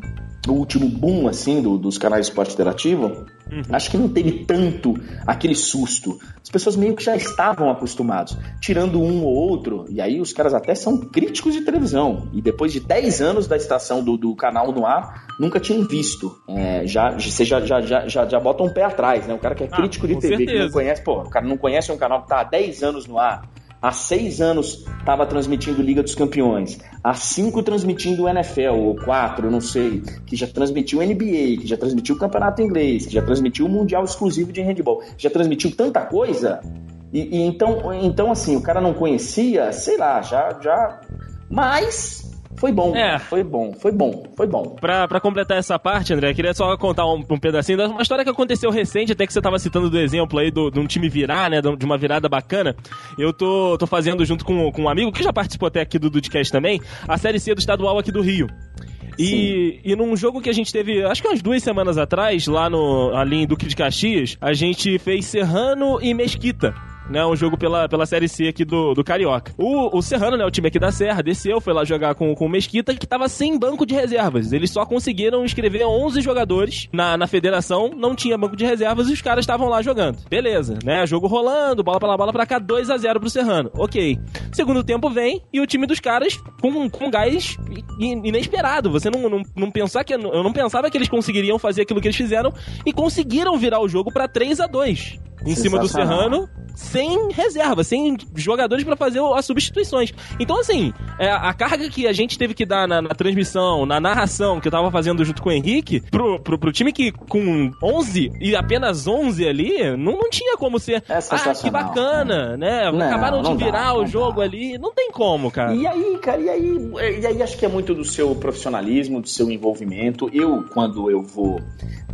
o último boom assim do, dos canais de esporte interativo, uhum. acho que não teve tanto aquele susto. As pessoas meio que já estavam acostumados, tirando um ou outro, e aí os caras até são críticos de televisão. E depois de 10 anos da estação do, do canal no ar, nunca tinham visto. É, já, você já, já, já, já, já bota um pé atrás, né? O cara que é ah, crítico ah, de TV, certeza. que não conhece, pô, o cara não conhece um canal que tá há 10 anos no ar Há seis anos estava transmitindo Liga dos Campeões. Há cinco transmitindo NFL, ou quatro, não sei. Que já transmitiu NBA, que já transmitiu o Campeonato Inglês, que já transmitiu o Mundial Exclusivo de Handball. Já transmitiu tanta coisa. E, e então, então, assim, o cara não conhecia, sei lá, já. já... Mas foi bom, é. foi bom, foi bom, foi bom. Pra, pra completar essa parte, André, queria só contar um, um pedacinho de uma história que aconteceu recente, até que você tava citando do exemplo aí do, de um time virar, né, de uma virada bacana. Eu tô, tô fazendo junto com, com um amigo, que já participou até aqui do Dudcast também, a Série C do estadual aqui do Rio. E, e num jogo que a gente teve, acho que umas duas semanas atrás, lá no, ali em Duque de Caxias, a gente fez Serrano e Mesquita né? Um jogo pela, pela Série C aqui do, do Carioca. O, o Serrano, né? O time aqui da Serra, desceu, foi lá jogar com, com o Mesquita, que tava sem banco de reservas. Eles só conseguiram inscrever 11 jogadores na, na federação, não tinha banco de reservas e os caras estavam lá jogando. Beleza, né? Jogo rolando, bola pra lá, bola pra cá, 2 a 0 pro Serrano. Ok. Segundo tempo vem e o time dos caras com, com gás inesperado. Você não, não, não pensar que. Eu não pensava que eles conseguiriam fazer aquilo que eles fizeram e conseguiram virar o jogo para 3 a 2 em cima do Serrano sem reserva, sem jogadores para fazer as substituições. Então, assim, é, a carga que a gente teve que dar na, na, transmissão, na narração que eu tava fazendo junto com o Henrique, pro, pro, pro time que com 11 e apenas 11 ali, não, não tinha como ser. É ah, que bacana, né? Não, Acabaram de virar dá, o jogo dá. ali. Não tem como, cara. E aí, cara, e aí, e aí acho que é muito do seu profissionalismo, do seu envolvimento. Eu, quando eu vou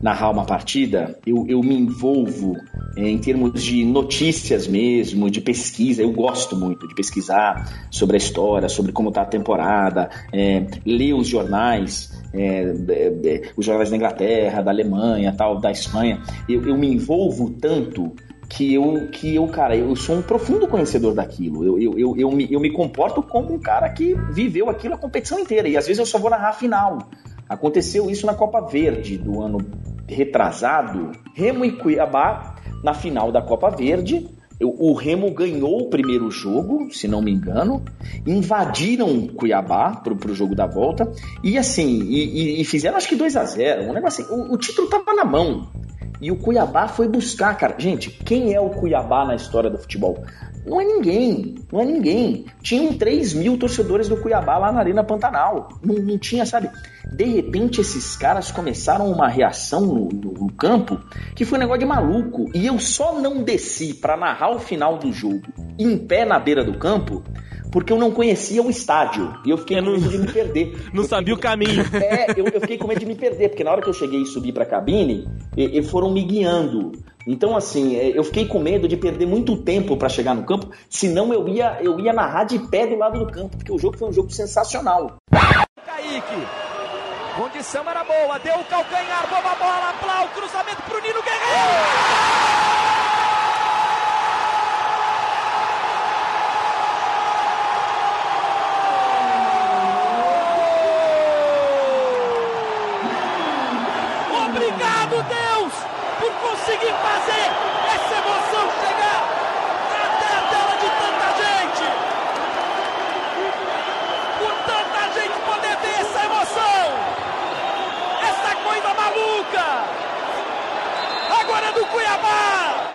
narrar uma partida, eu, eu me envolvo é, em termos de notícias mesmo, de pesquisa. Eu gosto muito de pesquisar sobre a história, sobre como está a temporada, é, ler os jornais, é, os jornais da Inglaterra, da Alemanha, tal, da Espanha. Eu, eu me envolvo tanto que eu, que eu, cara, eu sou um profundo conhecedor daquilo. Eu, eu, eu, eu, me, eu me comporto como um cara que viveu aquilo a competição inteira. E às vezes eu só vou narrar a final. Aconteceu isso na Copa Verde do ano retrasado. Remo e Cuiabá na final da Copa Verde. O Remo ganhou o primeiro jogo, se não me engano, invadiram Cuiabá pro, pro jogo da volta e assim, e, e fizeram acho que 2 a 0 um negócio assim, o, o título tava na mão. E o Cuiabá foi buscar, cara. Gente, quem é o Cuiabá na história do futebol? Não é ninguém, não é ninguém. Tinham 3 mil torcedores do Cuiabá lá na Arena Pantanal. Não, não tinha, sabe? De repente, esses caras começaram uma reação no, no, no, campo que foi um negócio de maluco. E eu só não desci para narrar o final do jogo em pé na beira do campo porque eu não conhecia o estádio. E eu fiquei com medo de me perder. Não eu sabia fiquei... o caminho. É, eu, eu, fiquei com medo de me perder, porque na hora que eu cheguei e subi pra cabine, e, e foram me guiando. Então, assim, é, eu fiquei com medo de perder muito tempo para chegar no campo, senão eu ia, eu ia narrar de pé do lado do campo, porque o jogo foi um jogo sensacional. Kaique, condição era boa, deu o calcanhar, boa bola, Plau, cruzamento pro Nino Guerreiro! Conseguir fazer essa emoção chegar até a tela de tanta gente. Por tanta gente poder ver essa emoção. Essa coisa maluca. Agora é do Cuiabá.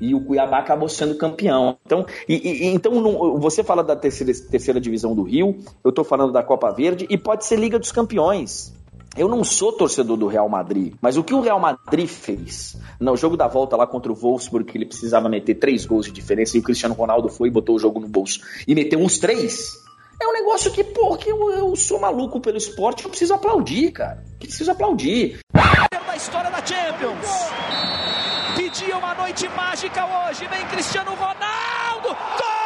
E o Cuiabá acabou sendo campeão. Então, e, e, então não, você fala da terceira, terceira divisão do Rio, eu estou falando da Copa Verde, e pode ser Liga dos Campeões. Eu não sou torcedor do Real Madrid, mas o que o Real Madrid fez no jogo da volta lá contra o Wolfsburg, que ele precisava meter três gols de diferença, e o Cristiano Ronaldo foi e botou o jogo no bolso e meteu uns três, é um negócio que, pô, que eu, eu sou maluco pelo esporte, eu preciso aplaudir, cara. Preciso aplaudir. Da história da Champions. Pedia uma noite mágica hoje, vem Cristiano Ronaldo. Gol!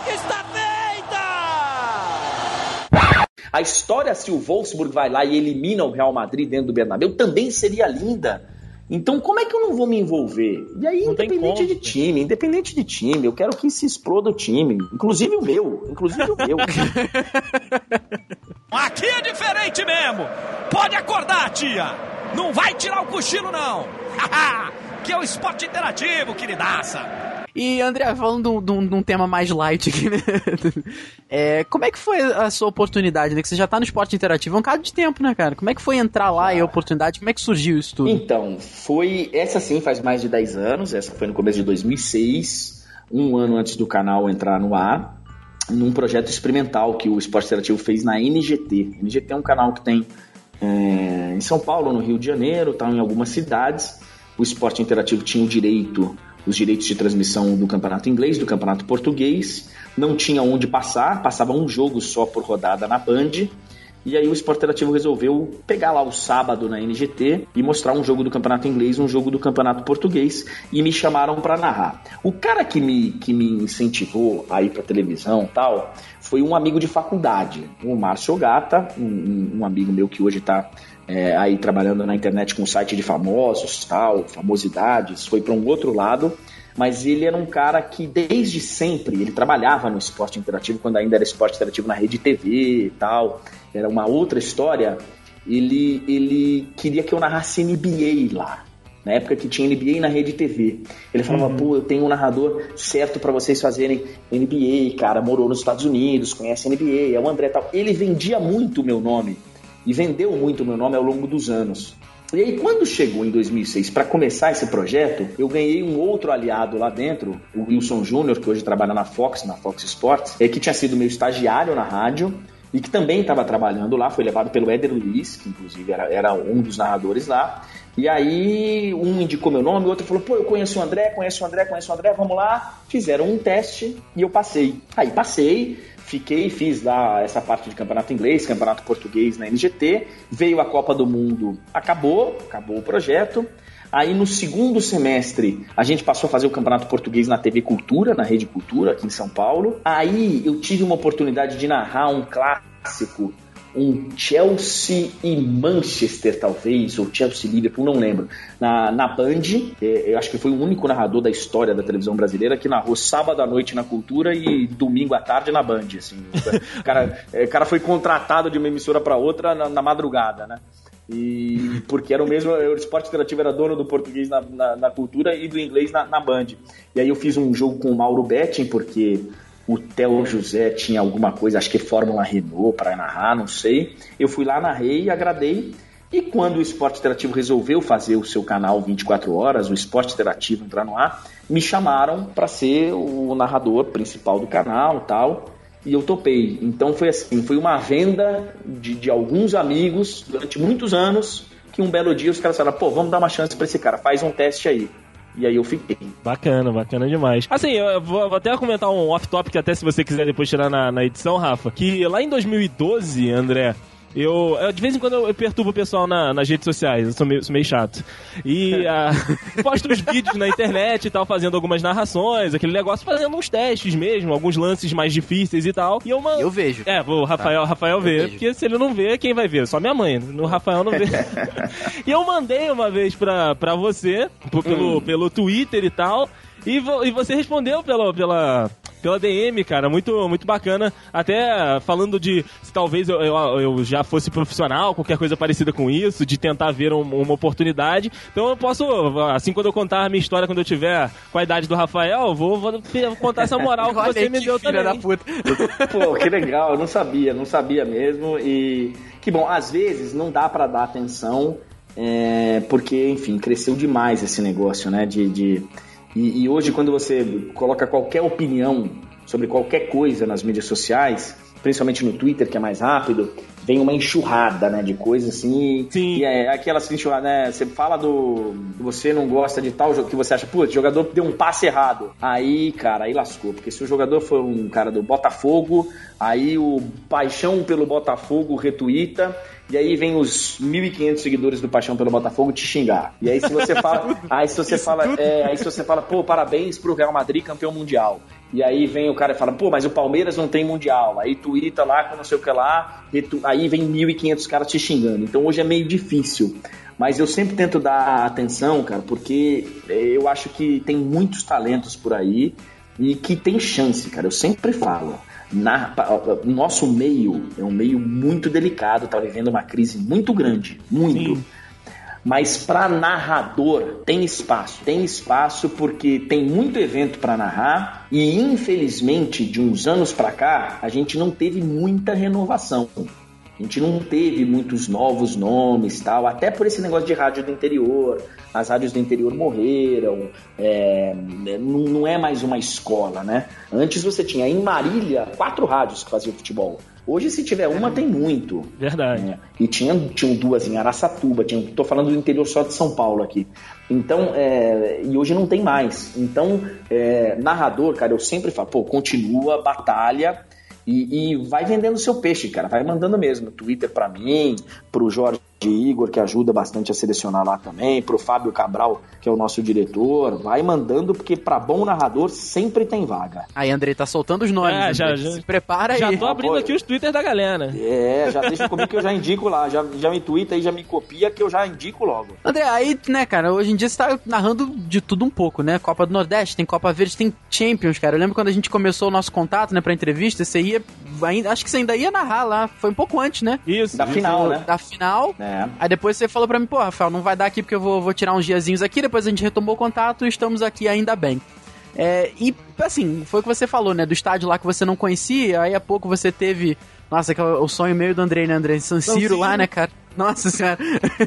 Que está feita! A história, se o Wolfsburg vai lá e elimina o Real Madrid dentro do Bernabéu, também seria linda. Então, como é que eu não vou me envolver? E aí, não independente de time, independente de time, eu quero que se exploda o time, inclusive o meu, inclusive o meu. Aqui é diferente mesmo. Pode acordar, tia. Não vai tirar o cochilo não. que é o esporte interativo, queridaça. E, André, falando de um, tema mais light aqui, né? É, como é que foi a sua oportunidade, né? Que você já tá no esporte interativo há um bocado de tempo, né, cara? Como é que foi entrar lá e a oportunidade? Como é que surgiu isso tudo? Então, foi... Essa sim faz mais de 10 anos. Essa foi no começo de 2006. Um ano antes do canal entrar no ar. Num projeto experimental que o esporte interativo fez na NGT. NGT é um canal que tem é, em São Paulo, no Rio de Janeiro, tá, em algumas cidades. O esporte interativo tinha o direito os direitos de transmissão do campeonato inglês, do campeonato português, não tinha onde passar, passava um jogo só por rodada na Band. E aí o Esporte Interativo resolveu pegar lá o sábado na NGT e mostrar um jogo do campeonato inglês, um jogo do campeonato português e me chamaram para narrar. O cara que me, que me incentivou a ir para televisão tal foi um amigo de faculdade, o Márcio Gata, um, um amigo meu que hoje está é, aí trabalhando na internet com site de famosos, tal, famosidades, foi para um outro lado, mas ele era um cara que desde sempre ele trabalhava no esporte interativo quando ainda era esporte interativo na rede TV e tal, era uma outra história. Ele ele queria que eu narrasse NBA lá. na época que tinha NBA na rede TV. Ele falava, pô, eu tenho um narrador certo para vocês fazerem NBA, cara, morou nos Estados Unidos, conhece NBA, é o André tal. Ele vendia muito o meu nome e vendeu muito o meu nome ao longo dos anos. E aí, quando chegou em 2006 para começar esse projeto, eu ganhei um outro aliado lá dentro, o Wilson Júnior, que hoje trabalha na Fox, na Fox Sports, é, que tinha sido meu estagiário na rádio e que também estava trabalhando lá, foi levado pelo Éder Luiz, que inclusive era, era um dos narradores lá. E aí, um indicou meu nome, o outro falou: pô, eu conheço o André, conheço o André, conheço o André, vamos lá. Fizeram um teste e eu passei. Aí passei, fiquei, fiz lá essa parte de campeonato inglês, campeonato português na NGT, veio a Copa do Mundo, acabou, acabou o projeto. Aí no segundo semestre a gente passou a fazer o campeonato português na TV Cultura, na Rede Cultura, aqui em São Paulo. Aí eu tive uma oportunidade de narrar um clássico um Chelsea e Manchester, talvez, ou Chelsea Liverpool, não lembro, na, na Band. É, eu acho que foi o único narrador da história da televisão brasileira que narrou sábado à noite na Cultura e domingo à tarde na Band. Assim. o, cara, é, cara foi contratado de uma emissora para outra na, na madrugada, né? E porque era o mesmo, o esporte interativo era dono do português na, na, na cultura e do inglês na, na, Band. E aí eu fiz um jogo com o Mauro Betting, porque o Theo José tinha alguma coisa, acho que Fórmula Renault para narrar, não sei. Eu fui lá, narrei e agradei. E quando o Esporte Interativo resolveu fazer o seu canal 24 horas, o Esporte Interativo entrar no ar, me chamaram para ser o narrador principal do canal tal. E eu topei. Então foi assim, foi uma venda de, de alguns amigos durante muitos anos que um belo dia os caras falaram, pô, vamos dar uma chance para esse cara, faz um teste aí. E aí eu fiquei. Bacana, bacana demais. Assim, eu vou, vou até comentar um off-topic, até se você quiser depois tirar na, na edição, Rafa, que lá em 2012, André, eu, eu, de vez em quando eu, perturbo o pessoal na, nas redes sociais, eu sou meio, sou meio chato. E uh, posto uns vídeos na internet e tal, fazendo algumas narrações, aquele negócio, fazendo uns testes mesmo, alguns lances mais difíceis e tal. E eu, mano, eu vejo. É, o Rafael, tá. Rafael vê, porque se ele não vê, quem vai ver? Só minha mãe. O Rafael não vê. e eu mandei uma vez pra, pra você, pelo, hum. pelo Twitter e tal. E, e você respondeu pela, pela, pela DM, cara. Muito, muito bacana. Até falando de se talvez eu, eu, eu, já fosse profissional, qualquer coisa parecida com isso, de tentar ver um, uma oportunidade. Então eu posso, assim, quando eu contar a minha história, quando eu tiver com a idade do Rafael, vou, vou contar essa moral que você me deu também. Da puta. Pô, que legal. Eu não sabia, não sabia mesmo. E que bom, às vezes não dá para dar atenção, é, porque, enfim, cresceu demais esse negócio, né? de, de e, e hoje, quando você coloca qualquer opinião sobre qualquer coisa nas mídias sociais, principalmente no Twitter, que é mais rápido, vem uma enxurrada, né, de coisas assim. Sim. E é aquela assim, enxurrada, né, você fala do você não gosta de tal jogo que você acha, putz, o jogador deu um passe errado. Aí, cara, aí lascou, porque se o jogador for um cara do Botafogo, aí o paixão pelo Botafogo retuita e aí vem os 1.500 seguidores do Paixão pelo Botafogo te xingar. E aí se você fala, aí se você fala, é, aí se você fala, pô, parabéns pro Real Madrid campeão mundial. E aí vem o cara e fala, pô, mas o Palmeiras não tem mundial. Aí tuita lá com não sei o que lá, aí vem 1.500 caras te xingando. Então hoje é meio difícil. Mas eu sempre tento dar atenção, cara, porque eu acho que tem muitos talentos por aí e que tem chance, cara. Eu sempre falo na, nosso meio é um meio muito delicado, está vivendo uma crise muito grande, muito. Sim. Mas para narrador tem espaço, tem espaço porque tem muito evento para narrar e infelizmente de uns anos para cá a gente não teve muita renovação. A gente não teve muitos novos nomes tal, até por esse negócio de rádio do interior. As rádios do interior morreram, é, não, não é mais uma escola, né? Antes você tinha em Marília quatro rádios que faziam futebol. Hoje, se tiver uma, tem muito. Verdade. Né? E tinha, tinham duas em Araçatuba, tinha, tô falando do interior só de São Paulo aqui. Então, é, e hoje não tem mais. Então, é, narrador, cara, eu sempre falo, pô, continua, batalha, e, e, vai vendendo seu peixe, cara. Vai mandando mesmo. Twitter para mim, pro Jorge Igor, que ajuda bastante a selecionar lá também, pro Fábio Cabral, que é o nosso diretor. Vai mandando, porque para bom narrador sempre tem vaga. Aí, Andrei, tá soltando os nomes. É, já, já, Se prepara aí. Já tô abrindo aqui os Twitter da galera. É, já deixa comigo que eu já indico lá. Já, já me twitta aí, já me copia que eu já indico logo. André, aí, né, cara, hoje em dia você tá narrando de tudo um pouco, né? Copa do Nordeste, tem Copa Verde, tem Champions, cara. Eu lembro quando a gente começou o nosso contato, né, pra entrevista, você ia ainda, acho que você ainda ia narrar lá. Foi um pouco antes, né? Isso. Da isso. final, né? Da final. É. Aí depois você falou pra mim, pô, Rafael, não vai dar aqui porque eu vou, vou tirar uns diazinhos aqui. Depois a gente retomou o contato e estamos aqui ainda bem. É, e, assim, foi o que você falou, né? Do estádio lá que você não conhecia, aí a pouco você teve. Nossa, que é o sonho meio do Andrei, né, André? San Siro, Siro. lá, né, cara? Nossa senhora.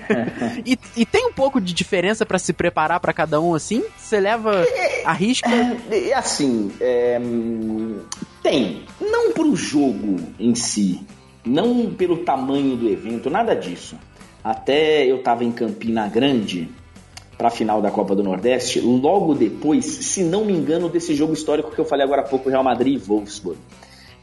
e, e tem um pouco de diferença pra se preparar pra cada um, assim? Você leva a risco? É, é assim, é, tem. Não pro jogo em si, não pelo tamanho do evento, nada disso. Até eu tava em Campina Grande pra final da Copa do Nordeste, logo depois, se não me engano, desse jogo histórico que eu falei agora há pouco, Real Madrid e Wolfsburg.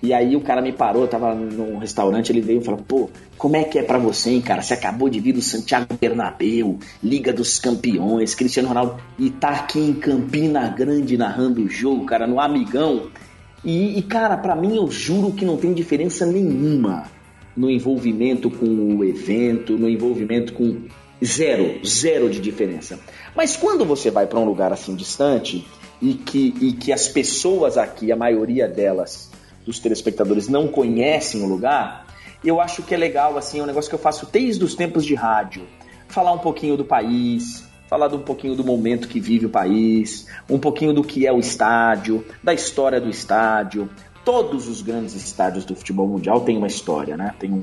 E aí o cara me parou, eu tava num restaurante, ele veio e falou, pô, como é que é pra você, hein, cara? Você acabou de vir do Santiago Bernabéu, Liga dos Campeões, Cristiano Ronaldo, e tá aqui em Campina Grande narrando o jogo, cara, no Amigão. E, e, cara, pra mim eu juro que não tem diferença nenhuma no envolvimento com o evento, no envolvimento com zero, zero de diferença. Mas quando você vai pra um lugar assim distante e que, e que as pessoas aqui, a maioria delas, dos telespectadores não conhecem o lugar, eu acho que é legal, assim, é um negócio que eu faço desde os tempos de rádio. Falar um pouquinho do país, falar um pouquinho do momento que vive o país, um pouquinho do que é o estádio, da história do estádio. Todos os grandes estádios do futebol mundial têm uma história, né? Tem um...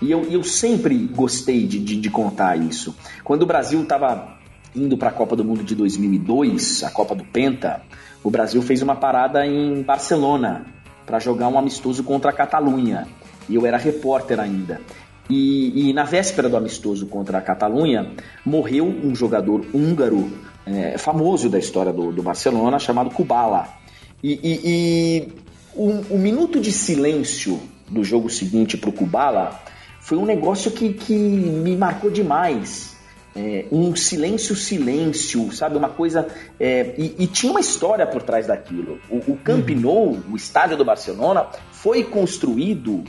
E eu, eu sempre gostei de, de, de contar isso. Quando o Brasil estava indo para a Copa do Mundo de 2002, a Copa do Penta, o Brasil fez uma parada em Barcelona, para jogar um amistoso contra a Catalunha. E eu era repórter ainda. E, e, na véspera do amistoso contra a Catalunha, morreu um jogador húngaro é, famoso da história do, do, Barcelona, chamado Kubala. E, e, e o, o, minuto de silêncio do jogo seguinte para o Kubala foi um negócio que, que me marcou demais. É, um silêncio, silêncio, sabe? Uma coisa. É, e, e, tinha uma história por trás daquilo. O, o Camp Nou, o estádio do Barcelona, foi construído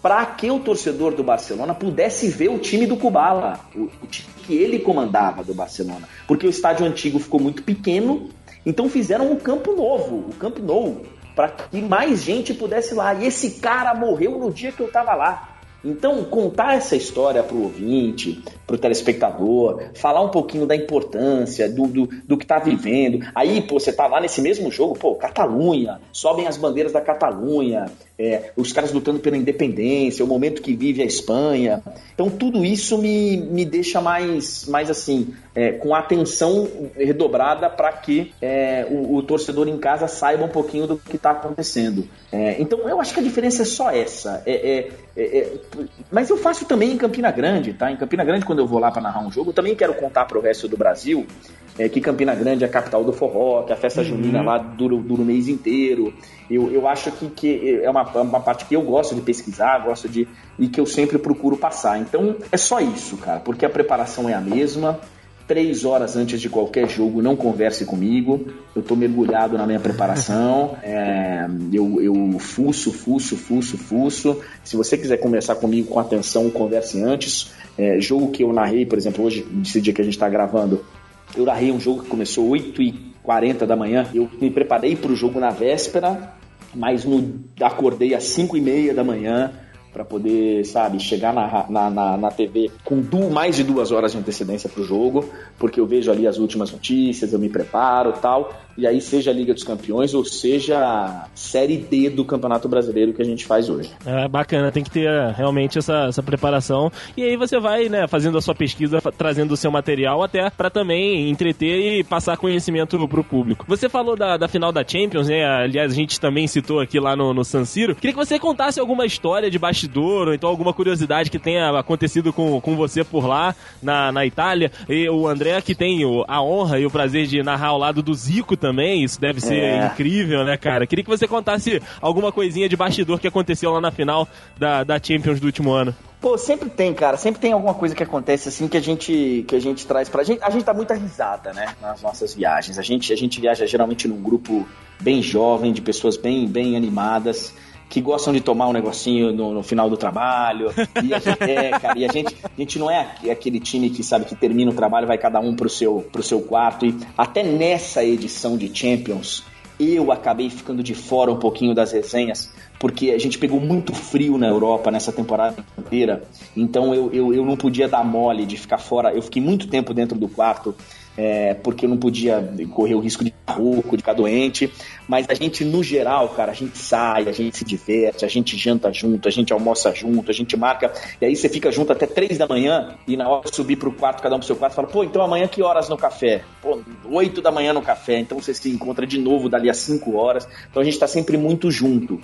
para que o torcedor do Barcelona pudesse ver o time do Kubala, o, o time que ele comandava do Barcelona. Porque o estádio antigo ficou muito pequeno, então fizeram um campo novo, o Camp Nou, para que mais gente pudesse ir lá. E esse cara morreu no dia que eu estava lá. Então, contar essa história para o ouvinte, para o telespectador, falar um pouquinho da importância, do, do, do que está vivendo. Aí, pô, você tá lá nesse mesmo jogo, pô, Catalunha, sobem as bandeiras da Catalunha, é, os caras lutando pela independência, o momento que vive a Espanha. Então, tudo isso me, me deixa mais, mais assim, é, com atenção redobrada para que é, o, o, torcedor em casa saiba um pouquinho do que está acontecendo. É, então, eu acho que a diferença é só essa. É, é, mas eu faço também em Campina Grande, tá? Em Campina Grande, quando eu vou lá para narrar um jogo, eu também quero contar para o resto do Brasil que Campina Grande é a capital do forró, que a festa uhum. junina lá dura, dura o mês inteiro. Eu, eu acho que, que é uma, uma parte que eu gosto de pesquisar, gosto de. e que eu sempre procuro passar. Então, é só isso, cara, porque a preparação é a mesma três horas antes de qualquer jogo, não converse comigo. Eu estou mergulhado na minha preparação. É, eu, eu fuço, fuço, fuço, fuço. Se você quiser conversar comigo com atenção, converse antes. É, jogo que eu narrei, por exemplo, hoje, nesse dia que a gente está gravando, eu narrei um jogo que começou 8h40 da manhã. Eu me preparei para o jogo na véspera, mas no, acordei às 5h30 da manhã para poder, sabe, chegar na, na, na, na TV com du, mais de duas horas de antecedência para o jogo, porque eu vejo ali as últimas notícias, eu me preparo tal, e aí seja a Liga dos Campeões ou seja a Série D do Campeonato Brasileiro que a gente faz hoje. É bacana, tem que ter é, realmente essa, essa preparação, e aí você vai, né, fazendo a sua pesquisa, trazendo o seu material até para também entreter e passar conhecimento pro público. Você falou da, da final da Champions, né, aliás a gente também citou aqui lá no, no San Siro, queria que você contasse alguma história de bastidores bastidor, ou então alguma curiosidade que tenha acontecido com, com você por lá, na, na Itália. E o André, que tem a honra e o prazer de narrar ao lado do Zico também, isso deve ser é. incrível, né, cara? Queria que você contasse alguma coisinha de bastidor que aconteceu lá na final da, da Champions do último ano. Pô, sempre tem, cara. Sempre tem alguma coisa que acontece assim que a gente que a gente traz pra gente. A gente dá muita risada, né, nas nossas viagens. A gente a gente viaja geralmente num grupo bem jovem, de pessoas bem bem animadas que gostam de tomar um negocinho no, no final do trabalho. E a gente, é, cara, e a gente, a gente não é aquele time que sabe que termina o trabalho, vai cada um pro seu, pro seu quarto. E até nessa edição de Champions, Eu acabei ficando de fora um pouquinho das resenhas, porque a gente pegou muito frio na Europa nessa temporada inteira. Então eu, eu, eu não podia dar mole de ficar fora. Eu fiquei muito tempo dentro do quarto é, porque eu não podia correr o risco de ficar rouco, de ficar doente. Mas a gente, no geral, cara, a gente sai, a gente se diverte, a gente janta junto, a gente almoça junto, a gente marca. E aí você fica junto até três da manhã e na hora de subir pro quarto, cada um pro seu quarto, fala, pô, então amanhã que horas no café? Pô, oito da manhã no café. Então você se encontra de novo dali a cinco horas. Então a gente tá sempre muito junto.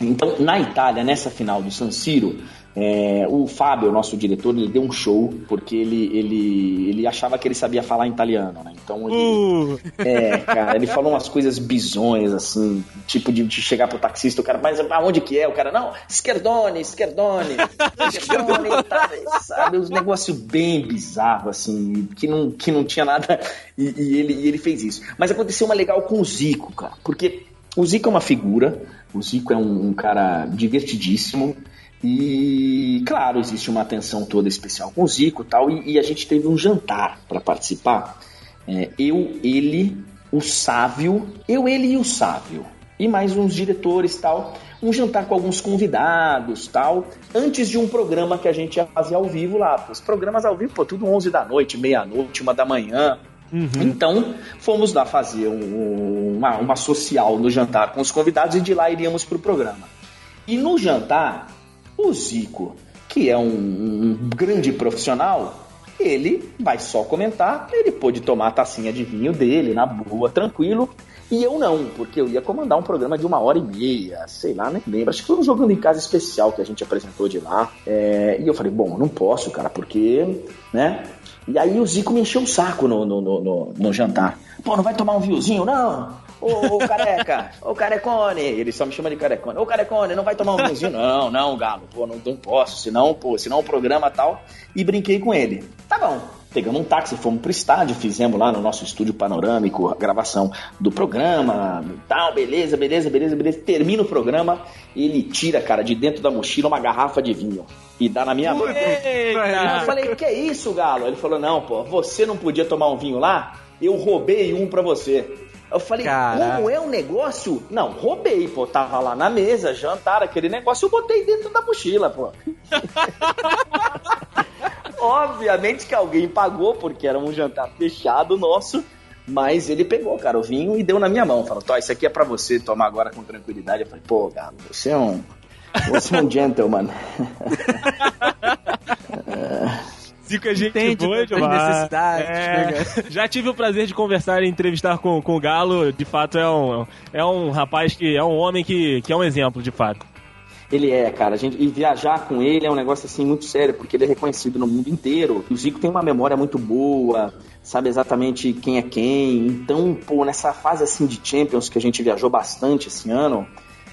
Então, na Itália, nessa final do San Siro, é, o Fábio, nosso diretor, ele deu um show porque ele, ele, ele achava que ele sabia falar italiano, né? Então ele. Uh. É, cara, ele falou umas coisas bizonhas, assim, tipo de, de, chegar pro taxista, o cara, mas aonde que é? O cara, não, Scherdone, Scherdone, Scherdone, tá, sabe? Uns negócios bem bizarros, assim, que não, que não tinha nada. E, e, ele, e ele fez isso. Mas aconteceu uma legal com o Zico, cara, porque o Zico é uma figura, o Zico é um, um cara divertidíssimo. E, claro, existe uma atenção toda especial com o Zico tal, e, e a gente teve um jantar para participar. É, eu, ele, o Sávio, eu, ele e o Sávio, e mais uns diretores tal. Um jantar com alguns convidados tal, antes de um programa que a gente ia fazer ao vivo lá. Os programas ao vivo, pô, tudo 11 da noite, meia-noite, uma da manhã. Uhum. Então, fomos lá fazer um, uma, uma social no jantar com os convidados e de lá iríamos para o programa. E no jantar, o Zico, que é um, um grande profissional, ele vai só comentar, ele pôde tomar a tacinha de vinho dele na boa, tranquilo, e eu não, porque eu ia comandar um programa de uma hora e meia, sei lá, nem lembro. Acho que foi um jogando em casa especial que a gente apresentou de lá. É, e eu falei, bom, não posso, cara, porque, né? E aí o Zico me encheu o saco no, no, no, no jantar. Pô, não vai tomar um vinhozinho? Não, Ô, ô careca, ô carecone. Ele só me chama de carecone. Ô carecone, não vai tomar um vinhozinho? Não, não, galo. Pô, não, não posso. Senão, pô, senão o programa tal. E brinquei com ele. Tá bom. Pegamos um táxi, fomos pro estádio, fizemos lá no nosso estúdio panorâmico a gravação do programa, tal, beleza, beleza, beleza, beleza. Termina o programa, ele tira, cara, de dentro da mochila uma garrafa de vinho e dá na minha mão. Eu falei, que é isso, Galo? Ele falou, não, pô, você não podia tomar um vinho lá? Eu roubei um pra você. Eu falei, Caraca. como é um negócio? Não, roubei, pô. Tava lá na mesa, jantar, aquele negócio, eu botei dentro da mochila, pô. Obviamente que alguém pagou, porque era um jantar fechado nosso. Mas ele pegou, cara, o vinho e deu na minha mão. Falou, Tó, isso aqui é para você tomar agora com tranquilidade. Eu falei, pô, Galo, você é um. Você é um gentleman. Zico é gente Entende boa demais. É, né, já tive o prazer de conversar e entrevistar com, com o Galo. De fato, é um, é um rapaz que é um homem que, que é um exemplo, de fato. Ele é, cara. A gente, e viajar com ele é um negócio assim muito sério, porque ele é reconhecido no mundo inteiro. O Zico tem uma memória muito boa, sabe exatamente quem é quem. Então, pô, nessa fase assim de Champions que a gente viajou bastante esse ano,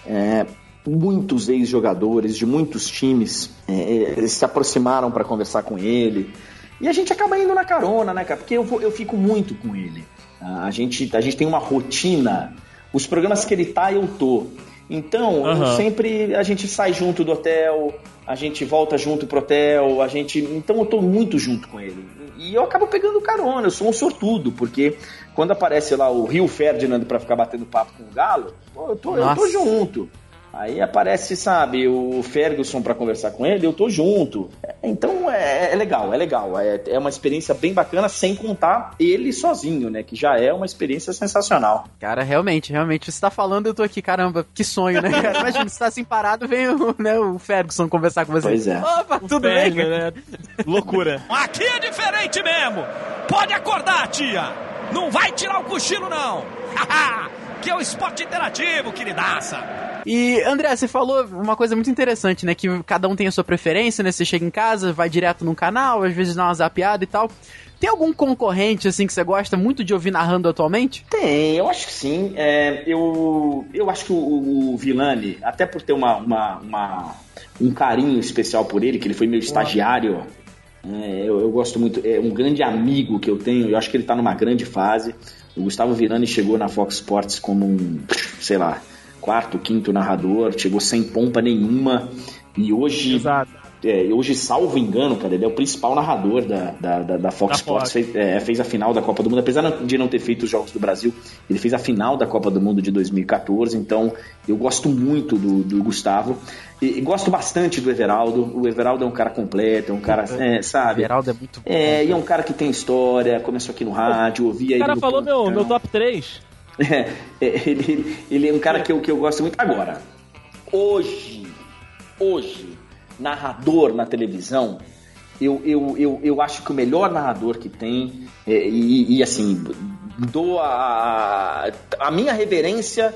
é, muitos ex-jogadores de muitos times é, é se aproximaram para conversar com ele. E a gente acaba indo na carona, né, cara? Porque eu, eu fico muito com ele. A gente, a gente tem uma rotina. Os programas que ele tá, eu tô. Então, uhum. sempre a gente sai junto do hotel, a gente volta junto pro hotel, a gente. Então eu tô muito junto com ele. E eu acabo pegando carona, eu sou um sortudo, porque quando aparece lá o Rio Ferdinand para ficar batendo papo com o Galo, eu tô, eu tô junto. Aí aparece, sabe, o Ferguson para conversar com ele, eu tô junto. Então é, é legal, é legal. É, é, uma experiência bem bacana, sem contar ele sozinho, né? Que já é uma experiência sensacional. Cara, realmente, realmente. Você tá falando, eu tô aqui, caramba, que sonho, né? Cara? Imagina, você tá assim parado, vem o, né, o Ferguson conversar com você. Pois é. Opa, tudo bem? Né? Loucura. Aqui é diferente mesmo. Pode acordar, tia. Não vai tirar o cochilo, não. que é o esporte interativo, queridaça. E, André, você falou uma coisa muito interessante, né? Que cada um tem a sua preferência, né? Você chega em casa, vai direto num canal, às vezes dá uma zapiada e tal. Tem algum concorrente, assim, que você gosta muito de ouvir narrando atualmente? Tem, eu acho que sim. É, eu, eu acho que o, o Vilani, até por ter uma, uma, uma, um carinho especial por ele, que ele foi meu estagiário, é, eu, eu, gosto muito, é um grande amigo que eu tenho, eu acho que ele tá numa grande fase. O Gustavo Virani chegou na Fox Sports como um, sei lá, quarto, quinto narrador, chegou sem pompa nenhuma. E hoje. Exato. é, hoje, salvo engano, cara, ele é o principal narrador da, da, da, da Fox Da Sports. Fez, é, fez a final da Copa do Mundo, apesar de não ter feito os Jogos do Brasil, ele fez a final da Copa do Mundo de 2014. Então, eu gosto muito do, do Gustavo. E, e gosto bastante do Everaldo. O Everaldo é um cara completo, é um cara, é, sabe? Geraldo é muito bom. É, e é um cara que tem história, começou aqui no rádio, ouvia O ele cara no falou meu, meu top 3. É, é, ele, ele é um cara que eu, que eu gosto muito. Agora, hoje, hoje, narrador na televisão, eu, eu, eu, eu acho que o melhor narrador que tem, é, e, e, assim, dou a, a minha reverência,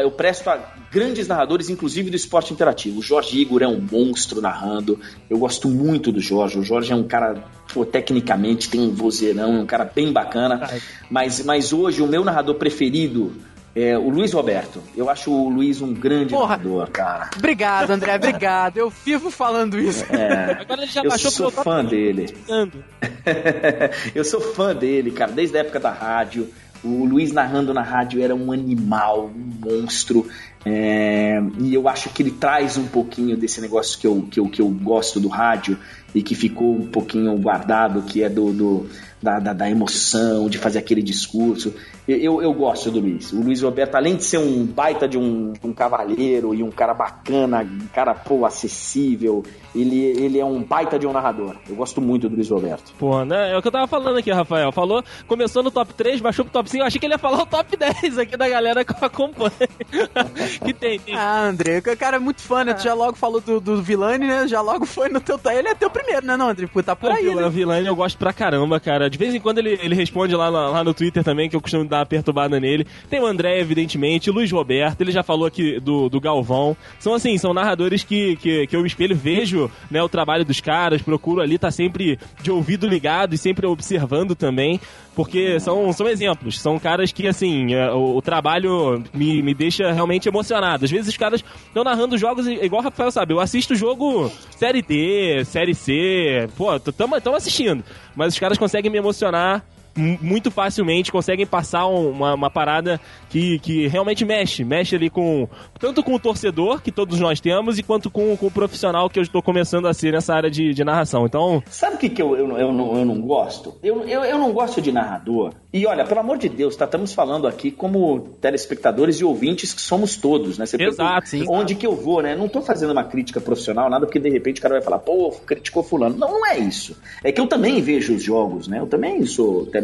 eu presto a grandes narradores, inclusive do esporte interativo. O Jorge Igor é um monstro narrando, eu gosto muito do Jorge. O Jorge é um cara, pô, tecnicamente, tem um vozeirão, é um cara bem bacana. Mas, mas hoje o meu narrador preferido é o Luiz Roberto. Eu acho o Luiz um grande Porra. narrador, cara. Obrigado, André, obrigado. Eu vivo falando isso. É, Agora ele já eu baixou sou pro top fã dele. eu sou fã dele, cara, desde a época da rádio. O Luiz narrando na rádio era um animal, um monstro. é, e eu acho que ele traz um pouquinho desse negócio que eu, que, eu, que eu gosto do rádio e que ficou um pouquinho guardado, que é do, do- da, da, da emoção, de fazer aquele discurso. Eu, eu, gosto do Luiz. O Luiz Roberto, além de ser um baita de um, um cavalheiro e um cara bacana, um cara pô, acessível, ele, ele é um baita de um narrador. Eu gosto muito do Luiz Roberto. Pô, né? É o que eu tava falando aqui, Rafael. Falou, começou no top 3, baixou pro top 5. Eu achei que ele ia falar o top 10 aqui da galera que eu acompanho. que tem, tem. Ah, André, o cara é muito fã, né? Tu já logo falou do, do Vilani, né? Já logo foi no teu. Ele é teu primeiro, né, não, André? Pô, tá por O aí, Vilã- né? o Vilani eu gosto pra caramba, cara. De vez em quando ele, ele responde lá, lá no Twitter também, que eu costumo dar uma perturbada nele. Tem o André, evidentemente, o Luiz Roberto, ele já falou aqui do, do Galvão. São assim, são narradores que, que, que eu espelho, vejo né, o trabalho dos caras, procuro ali estar sempre de ouvido ligado e sempre observando também. Porque são, são exemplos, são caras que, assim, é, o, o trabalho me, me deixa realmente emocionado. Às vezes os caras estão narrando jogos, igual o Rafael sabe, eu assisto jogo Série D, Série C, pô, tamo, tamo assistindo. Mas os caras conseguem me emocionar muito facilmente, conseguem passar um- uma, uma parada que, que realmente mexe, mexe ali com, tanto com o torcedor, que todos nós temos, e quanto com, com o profissional que eu estou começando a ser nessa área de, de narração. Então, Sabe o que, que eu, eu, eu, não, eu não gosto? Eu, eu, eu não gosto de narrador. E olha, pelo amor de Deus, tá, estamos falando aqui como telespectadores e ouvintes que somos todos, né? Você Exato, sim. Onde que eu vou, né? Não tô fazendo uma crítica profissional, nada, porque de repente o cara vai falar, pô, criticou fulano. Não, não é isso. É que eu também vejo os jogos, né? Eu também sou telespectador.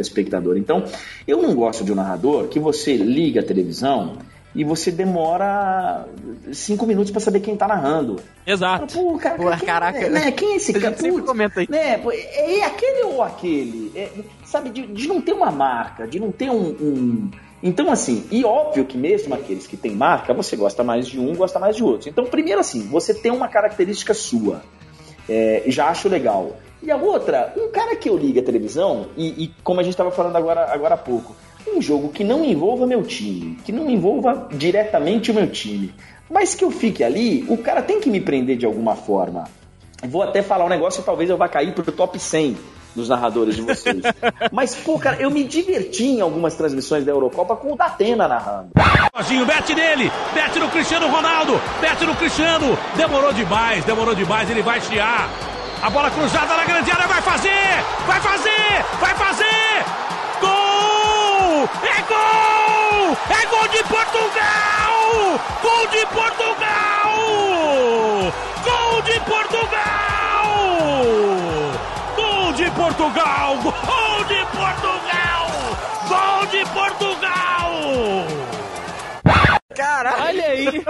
Então, eu não gosto de um narrador que você liga a televisão e você demora cinco minutos pra saber quem tá narrando. exato. Pô, cara, Pô, quem, caraca. né? Quem é esse cara? Putz, comenta aí. Né? pô, É, é aquele ou aquele? É, sabe, de, de não ter uma marca, de não ter um, um- Então, assim, e óbvio que mesmo aqueles que têm marca, você gosta mais de um, gosta mais de outro. Então, primeiro assim, você tem uma característica sua. É, já acho legal. E a outra, um cara que eu liga a televisão, e, e como a gente estava falando agora, agora há pouco, um jogo que não envolva meu time, que não envolva diretamente o meu time, mas que eu fique ali, o cara tem que me prender de alguma forma. Vou até falar um negócio e talvez eu vá cair pro top 100 dos narradores de vocês. Mas, pô, cara, eu me diverti em algumas transmissões da Eurocopa com o Datena narrando. Jorginho, mete nele, mete no Cristiano Ronaldo, mete no Cristiano. Demorou demais, demorou demais, ele vai chiar. A bola cruzada na grande área, vai fazer, vai fazer, vai fazer. Gol! É gol! É gol de Portugal! Gol de Portugal! Gol de Portugal! Gol de Portugal! Gol Caralho! Olha aí.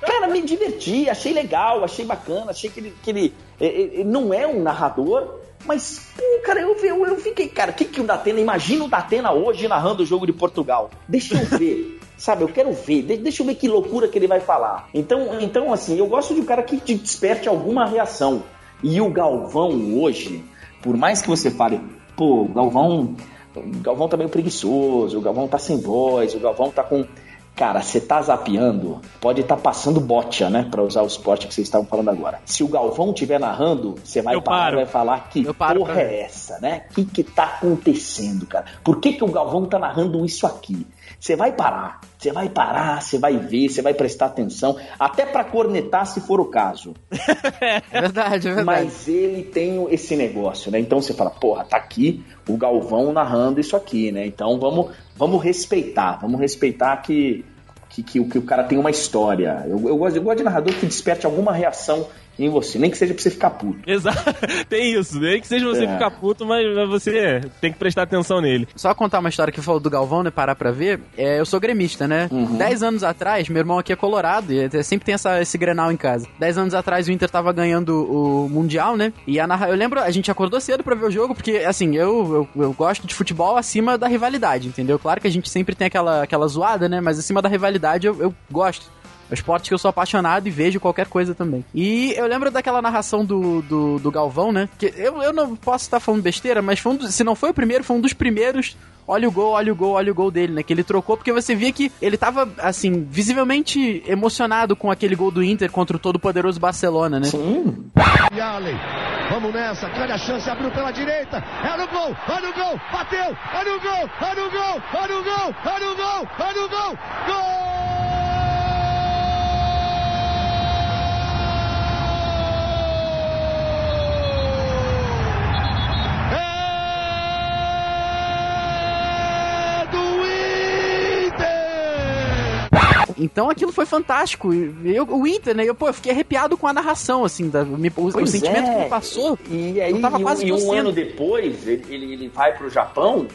Cara, me diverti, achei legal, achei bacana, achei que ele, que ele é, é, é, não é um narrador, mas, pô, cara, eu, eu, eu fiquei, cara, o que, que o Datena, imagina o Datena hoje narrando o jogo de Portugal. Deixa eu ver, sabe, eu quero ver, de- deixa eu ver que loucura que ele vai falar. Então, então assim, eu gosto de um cara que te desperte alguma reação. E o Galvão hoje, por mais que você fale, pô, o Galvão, o Galvão tá meio preguiçoso, o Galvão tá sem voz, o Galvão tá com. Cara, você tá zapeando, pode estar passando bocha, né? Pra usar o esporte que vocês estavam falando agora. Se o Galvão estiver narrando, você vai Eu parar e vai falar que porra é essa, né? O que que tá acontecendo, cara? Por que que o Galvão tá narrando isso aqui? Você vai parar, você vai parar, você vai ver, você vai prestar atenção, até para cornetar se for o caso. É verdade, é verdade. Mas ele tem esse negócio, né? Então você fala, porra, tá aqui o Galvão narrando isso aqui, né? Então vamos, vamos respeitar, vamos respeitar que, que, que, que o cara tem uma história. Eu, eu, gosto, eu gosto de narrador que desperte alguma reação em você, nem que seja pra você ficar puto. Exato, tem isso, nem que seja você É. ficar puto, mas você tem que prestar atenção nele. Só contar uma história que falou do Galvão, né? Parar pra ver. É, eu sou gremista, né? Dez anos atrás, meu irmão aqui é colorado e até sempre tem essa, esse grenal em casa. Dez anos atrás o Inter tava ganhando o Mundial, né? E a narra... eu lembro, a gente acordou cedo pra ver o jogo, porque, assim, eu, eu, eu gosto de futebol acima da rivalidade, entendeu? Claro que a gente sempre tem aquela, aquela zoada, né? Mas acima da rivalidade eu, eu gosto. É um esporte que eu sou apaixonado e vejo qualquer coisa também. E eu lembro daquela narração do, do, do Galvão, né? Que eu, eu não posso estar falando besteira, mas foi um dos- se não foi o primeiro, foi um dos primeiros. Olha o gol, olha o gol, olha o gol dele, né? Que ele trocou, porque você via que ele tava, assim, visivelmente emocionado com aquele gol do Inter contra o todo-poderoso Barcelona, né? Sim, E Allen. Vamos nessa, grande a chance, abriu pela direita. É no gol, olha o gol, bateu, olha o gol, olha o gol, olha o gol, olha o gol, olha o gol, gol! É do Inter! Então aquilo foi fantástico. Eu, o Inter, né? Eu, pô, eu fiquei arrepiado com a narração, assim, da, me- o, o sentimento é. que me passou. E aí, eu tava e um, quase e um ano depois, ele, ele, ele vai pro Japão.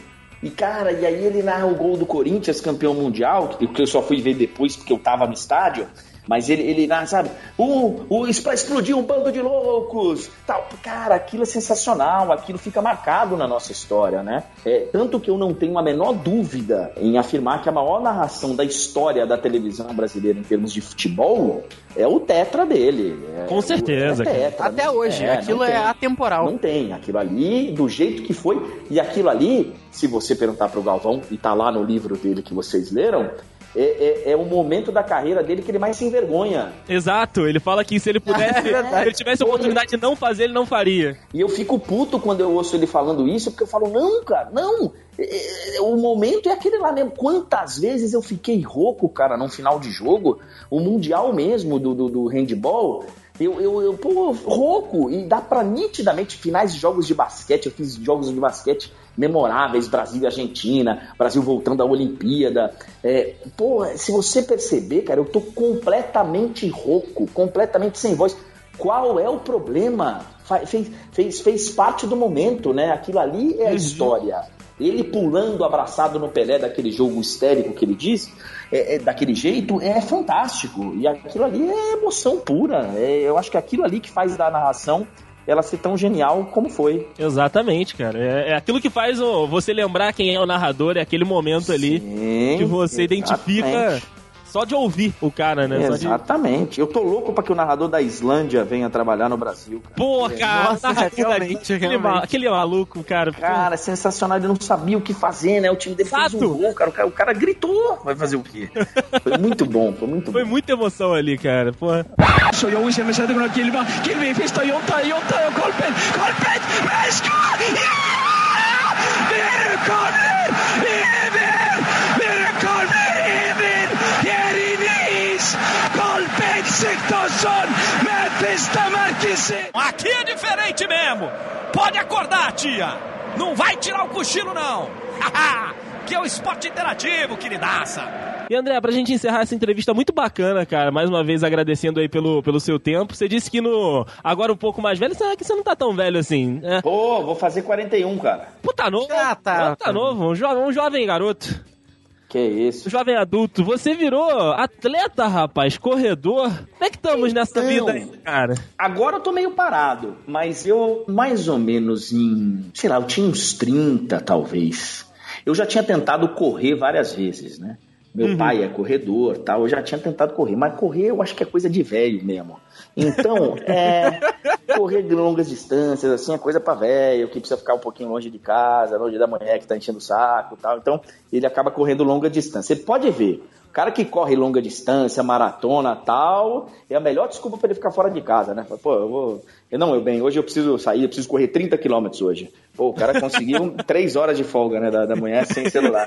E, cara, e aí ele narra o gol do Corinthians, campeão mundial, que eu só fui ver depois porque eu tava no estádio. Mas ele, ele narra, sabe? O, o, isso pra explodir um bando de loucos! Tal. Cara, aquilo é sensacional, aquilo fica marcado na nossa história, né? É, tanto que eu não tenho a menor dúvida em afirmar que a maior narração da história da televisão brasileira em termos de futebol é o tetra dele. É, Com certeza, é tetra, Até não- hoje, é, aquilo é tem. atemporal. Não tem. Aquilo ali, do jeito que foi. E aquilo ali, se você perguntar pro Galvão, e tá lá no livro dele que vocês leram, é, é, é o momento da carreira dele que ele mais se envergonha. Exato, ele fala que se ele pudesse, É se ele tivesse a oportunidade de não fazer, ele não faria. E eu fico puto quando eu ouço ele falando isso, porque eu falo, não, cara, não. É, é, o momento é aquele lá mesmo. Quantas vezes eu fiquei rouco, cara, num final de jogo, o Mundial mesmo do, do, do handball. Eu, eu, eu, pô, rouco, e dá pra nitidamente finais de jogos de basquete. Eu fiz jogos de basquete memoráveis, Brasil e Argentina, Brasil voltando à Olimpíada. É, pô, se você perceber, cara, eu tô completamente rouco, completamente sem voz. Qual é o problema? Fez, fez, fez parte do momento, né? Aquilo ali é a história. Ele pulando abraçado no Pelé daquele jogo histérico que ele diz, é, é daquele jeito, é fantástico. E aquilo ali é emoção pura. É, eu acho que aquilo ali que faz da narração ela ser tão genial como foi. Exatamente, cara. É, é aquilo que faz o- você lembrar quem é o narrador, é aquele momento ali Sim, que você identifica exatamente. Só de ouvir o cara, né? Só de... Exatamente. Eu tô louco pra que o narrador da Islândia venha trabalhar no Brasil. Cara. Pô, cara, Nossa, narrador realmente, daquele, realmente. aquele maluco, cara. Cara, é sensacional. Ele não sabia o que fazer, né? O time dele fez Exato. um gol, cara. O, cara. o cara gritou. Vai fazer o quê? Foi muito bom, foi muito Foi bom. muita emoção ali, cara. Porra. Så Kolpen Sigthorsson med bästa markisen! Aqui é diferente mesmo. Pode acordar, tia. Não vai tirar o cochilo, não. que é o esporte interativo, queridaça. E André, pra gente encerrar essa entrevista muito bacana, cara, mais uma vez agradecendo aí pelo, pelo seu tempo. Você disse que no. Agora um pouco mais velho, será que você não tá tão velho assim? É. Pô, vou fazer 41, cara. Pô, tá novo. Ah, tá. Tá novo, um jovem, um jovem garoto. Que isso. Jovem adulto. Você virou atleta, rapaz, corredor. Como é que estamos nessa Então. vida aí, cara? Agora eu tô meio parado, mas eu, mais ou menos em, sei lá, eu tinha uns 30, talvez. Eu já tinha tentado correr várias vezes, né? Meu pai é corredor, tal, eu já tinha tentado correr, mas correr eu acho que é coisa de velho mesmo. Então, é, correr de longas distâncias, assim, é coisa pra velho, que precisa ficar um pouquinho longe de casa, longe da mulher que tá enchendo o saco tal. Então, ele acaba correndo longa distância. Você pode ver, o cara que corre longa distância, maratona tal, é a melhor desculpa para ele ficar fora de casa, né? Pô, eu vou. Eu não, eu bem, hoje eu preciso sair, eu preciso correr 30 quilômetros hoje. Pô, o cara conseguiu três horas de folga, né, da, da manhã sem celular.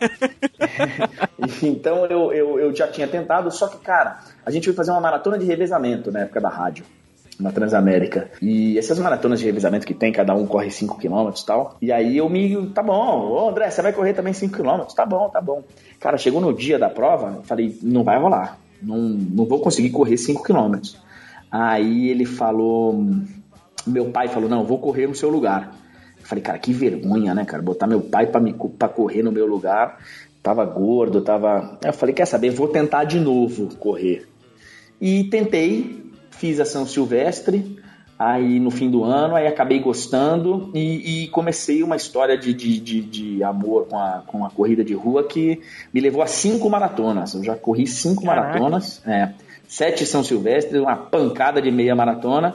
então eu, eu, eu já tinha tentado, só que, cara, a gente foi fazer uma maratona de revezamento na época da rádio na Transamérica. E essas maratonas de revezamento que tem, cada um corre 5 km e tal. E aí eu me. Tá bom, ô André, você vai correr também 5 km? Tá bom, tá bom. Cara, chegou no dia da prova, falei, não vai rolar. Não, não vou conseguir correr 5 km. Aí ele falou. Meu pai falou, não, vou correr no seu lugar. Eu falei, cara, que vergonha, né, cara? Botar meu pai pra, me, pra correr no meu lugar. Tava gordo, tava. Eu falei, quer saber? Vou tentar de novo correr. E tentei, fiz a São Silvestre, aí no fim do ano, aí acabei gostando e, e comecei uma história de, de, de, de, amor com a, com a corrida de rua que me levou a cinco maratonas. Eu já corri cinco Caraca. maratonas, é, sete São Silvestre, uma pancada de meia maratona.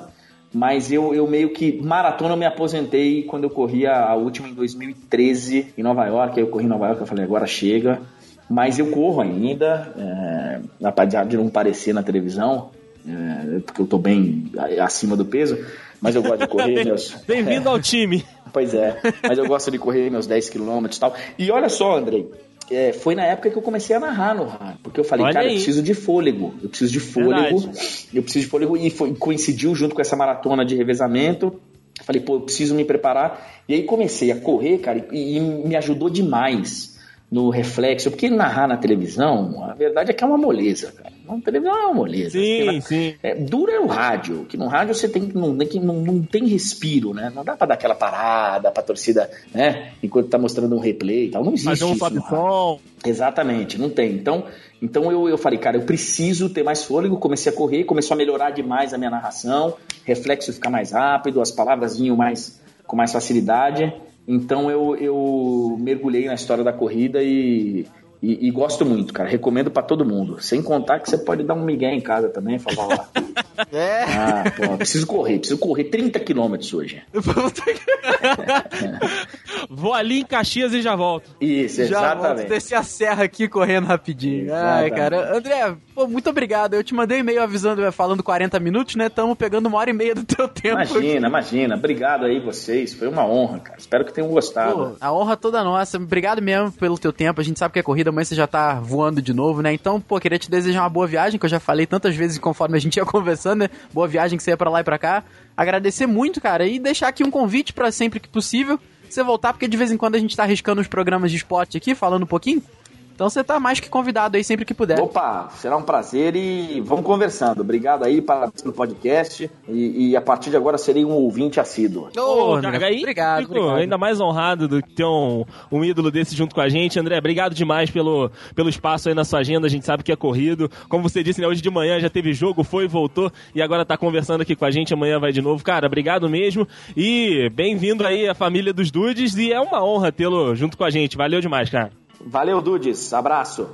Mas eu, eu meio que maratona eu me aposentei quando eu corri a, a última em 2013 em Nova York. Aí eu corri em Nova York, eu falei, agora chega. Mas eu corro ainda, é, apesar de não parecer na televisão, é, porque eu tô bem acima do peso, mas eu gosto de correr meus. Bem-vindo ao time! Pois é, mas eu gosto de correr meus 10 km e tal. E olha só, Andrei, é, foi na época que eu comecei a narrar no rádio. Porque eu falei, Olha cara, aí. eu preciso de fôlego. Eu preciso de fôlego. Verdade. Eu preciso de fôlego. E foi, coincidiu junto com essa maratona de revezamento. Falei, pô, eu preciso me preparar. E aí comecei a correr, cara, e, e me ajudou demais no reflexo, porque narrar na televisão, a verdade é que é uma moleza, cara. Na televisão é uma moleza. Sim, sim. É, dura é o rádio, que no rádio você tem não, não, não tem respiro, né? Não dá pra dar aquela parada pra torcida, né? Enquanto tá mostrando um replay e tal. Não existe Fazer um isso. som. Exatamente, não tem. Então, então eu, eu falei, cara, eu preciso ter mais fôlego. Comecei a correr, começou a melhorar demais a minha narração, reflexo ficar mais rápido, as palavras vinham mais, com mais facilidade. Então eu, eu mergulhei na história da corrida e, e, e gosto muito, cara. Recomendo para todo mundo. Sem contar que você pode dar um migué em casa também, falar lá. É. Ah, pô, preciso correr, preciso correr 30 quilômetros hoje. Vou ali em Caxias e já volto. Isso, exatamente. Já volto descer a serra aqui correndo rapidinho. Exatamente. Ai, cara. André, pô, muito obrigado. Eu te mandei um e-mail avisando, falando 40 minutos, né? Estamos pegando uma hora e meia do teu tempo. Imagina, imagina. Obrigado aí vocês. Foi uma honra, cara. Espero que tenham gostado. Pô, a honra toda nossa. Obrigado mesmo pelo teu tempo. A gente sabe que é corrida, mas você já tá voando de novo, né? Então, pô, queria te desejar uma boa viagem, que eu já falei tantas vezes conforme a gente ia conversando, né? Boa viagem que você ia pra lá e pra cá. Agradecer muito, cara, e deixar aqui um convite para sempre que possível você voltar, porque de vez em quando a gente tá arriscando os programas de esporte aqui, falando um pouquinho. Então você tá mais que convidado aí sempre que puder. Opa, será um prazer e vamos conversando. Obrigado aí pelo podcast e, e, a partir de agora serei um ouvinte assíduo. Ô, oh, cara, aí, obrigado, fico obrigado, ainda mais honrado de ter um, um, ídolo desse junto com a gente. André, obrigado demais pelo, pelo espaço aí na sua agenda. A gente sabe que é corrido. Como você disse, né, hoje de manhã já teve jogo, foi, voltou e agora tá conversando aqui com a gente. Amanhã vai de novo. Cara, obrigado mesmo e bem-vindo aí à família dos Dudes e é uma honra tê-lo junto com a gente. Valeu demais, cara. Valeu, Dudes. Abraço.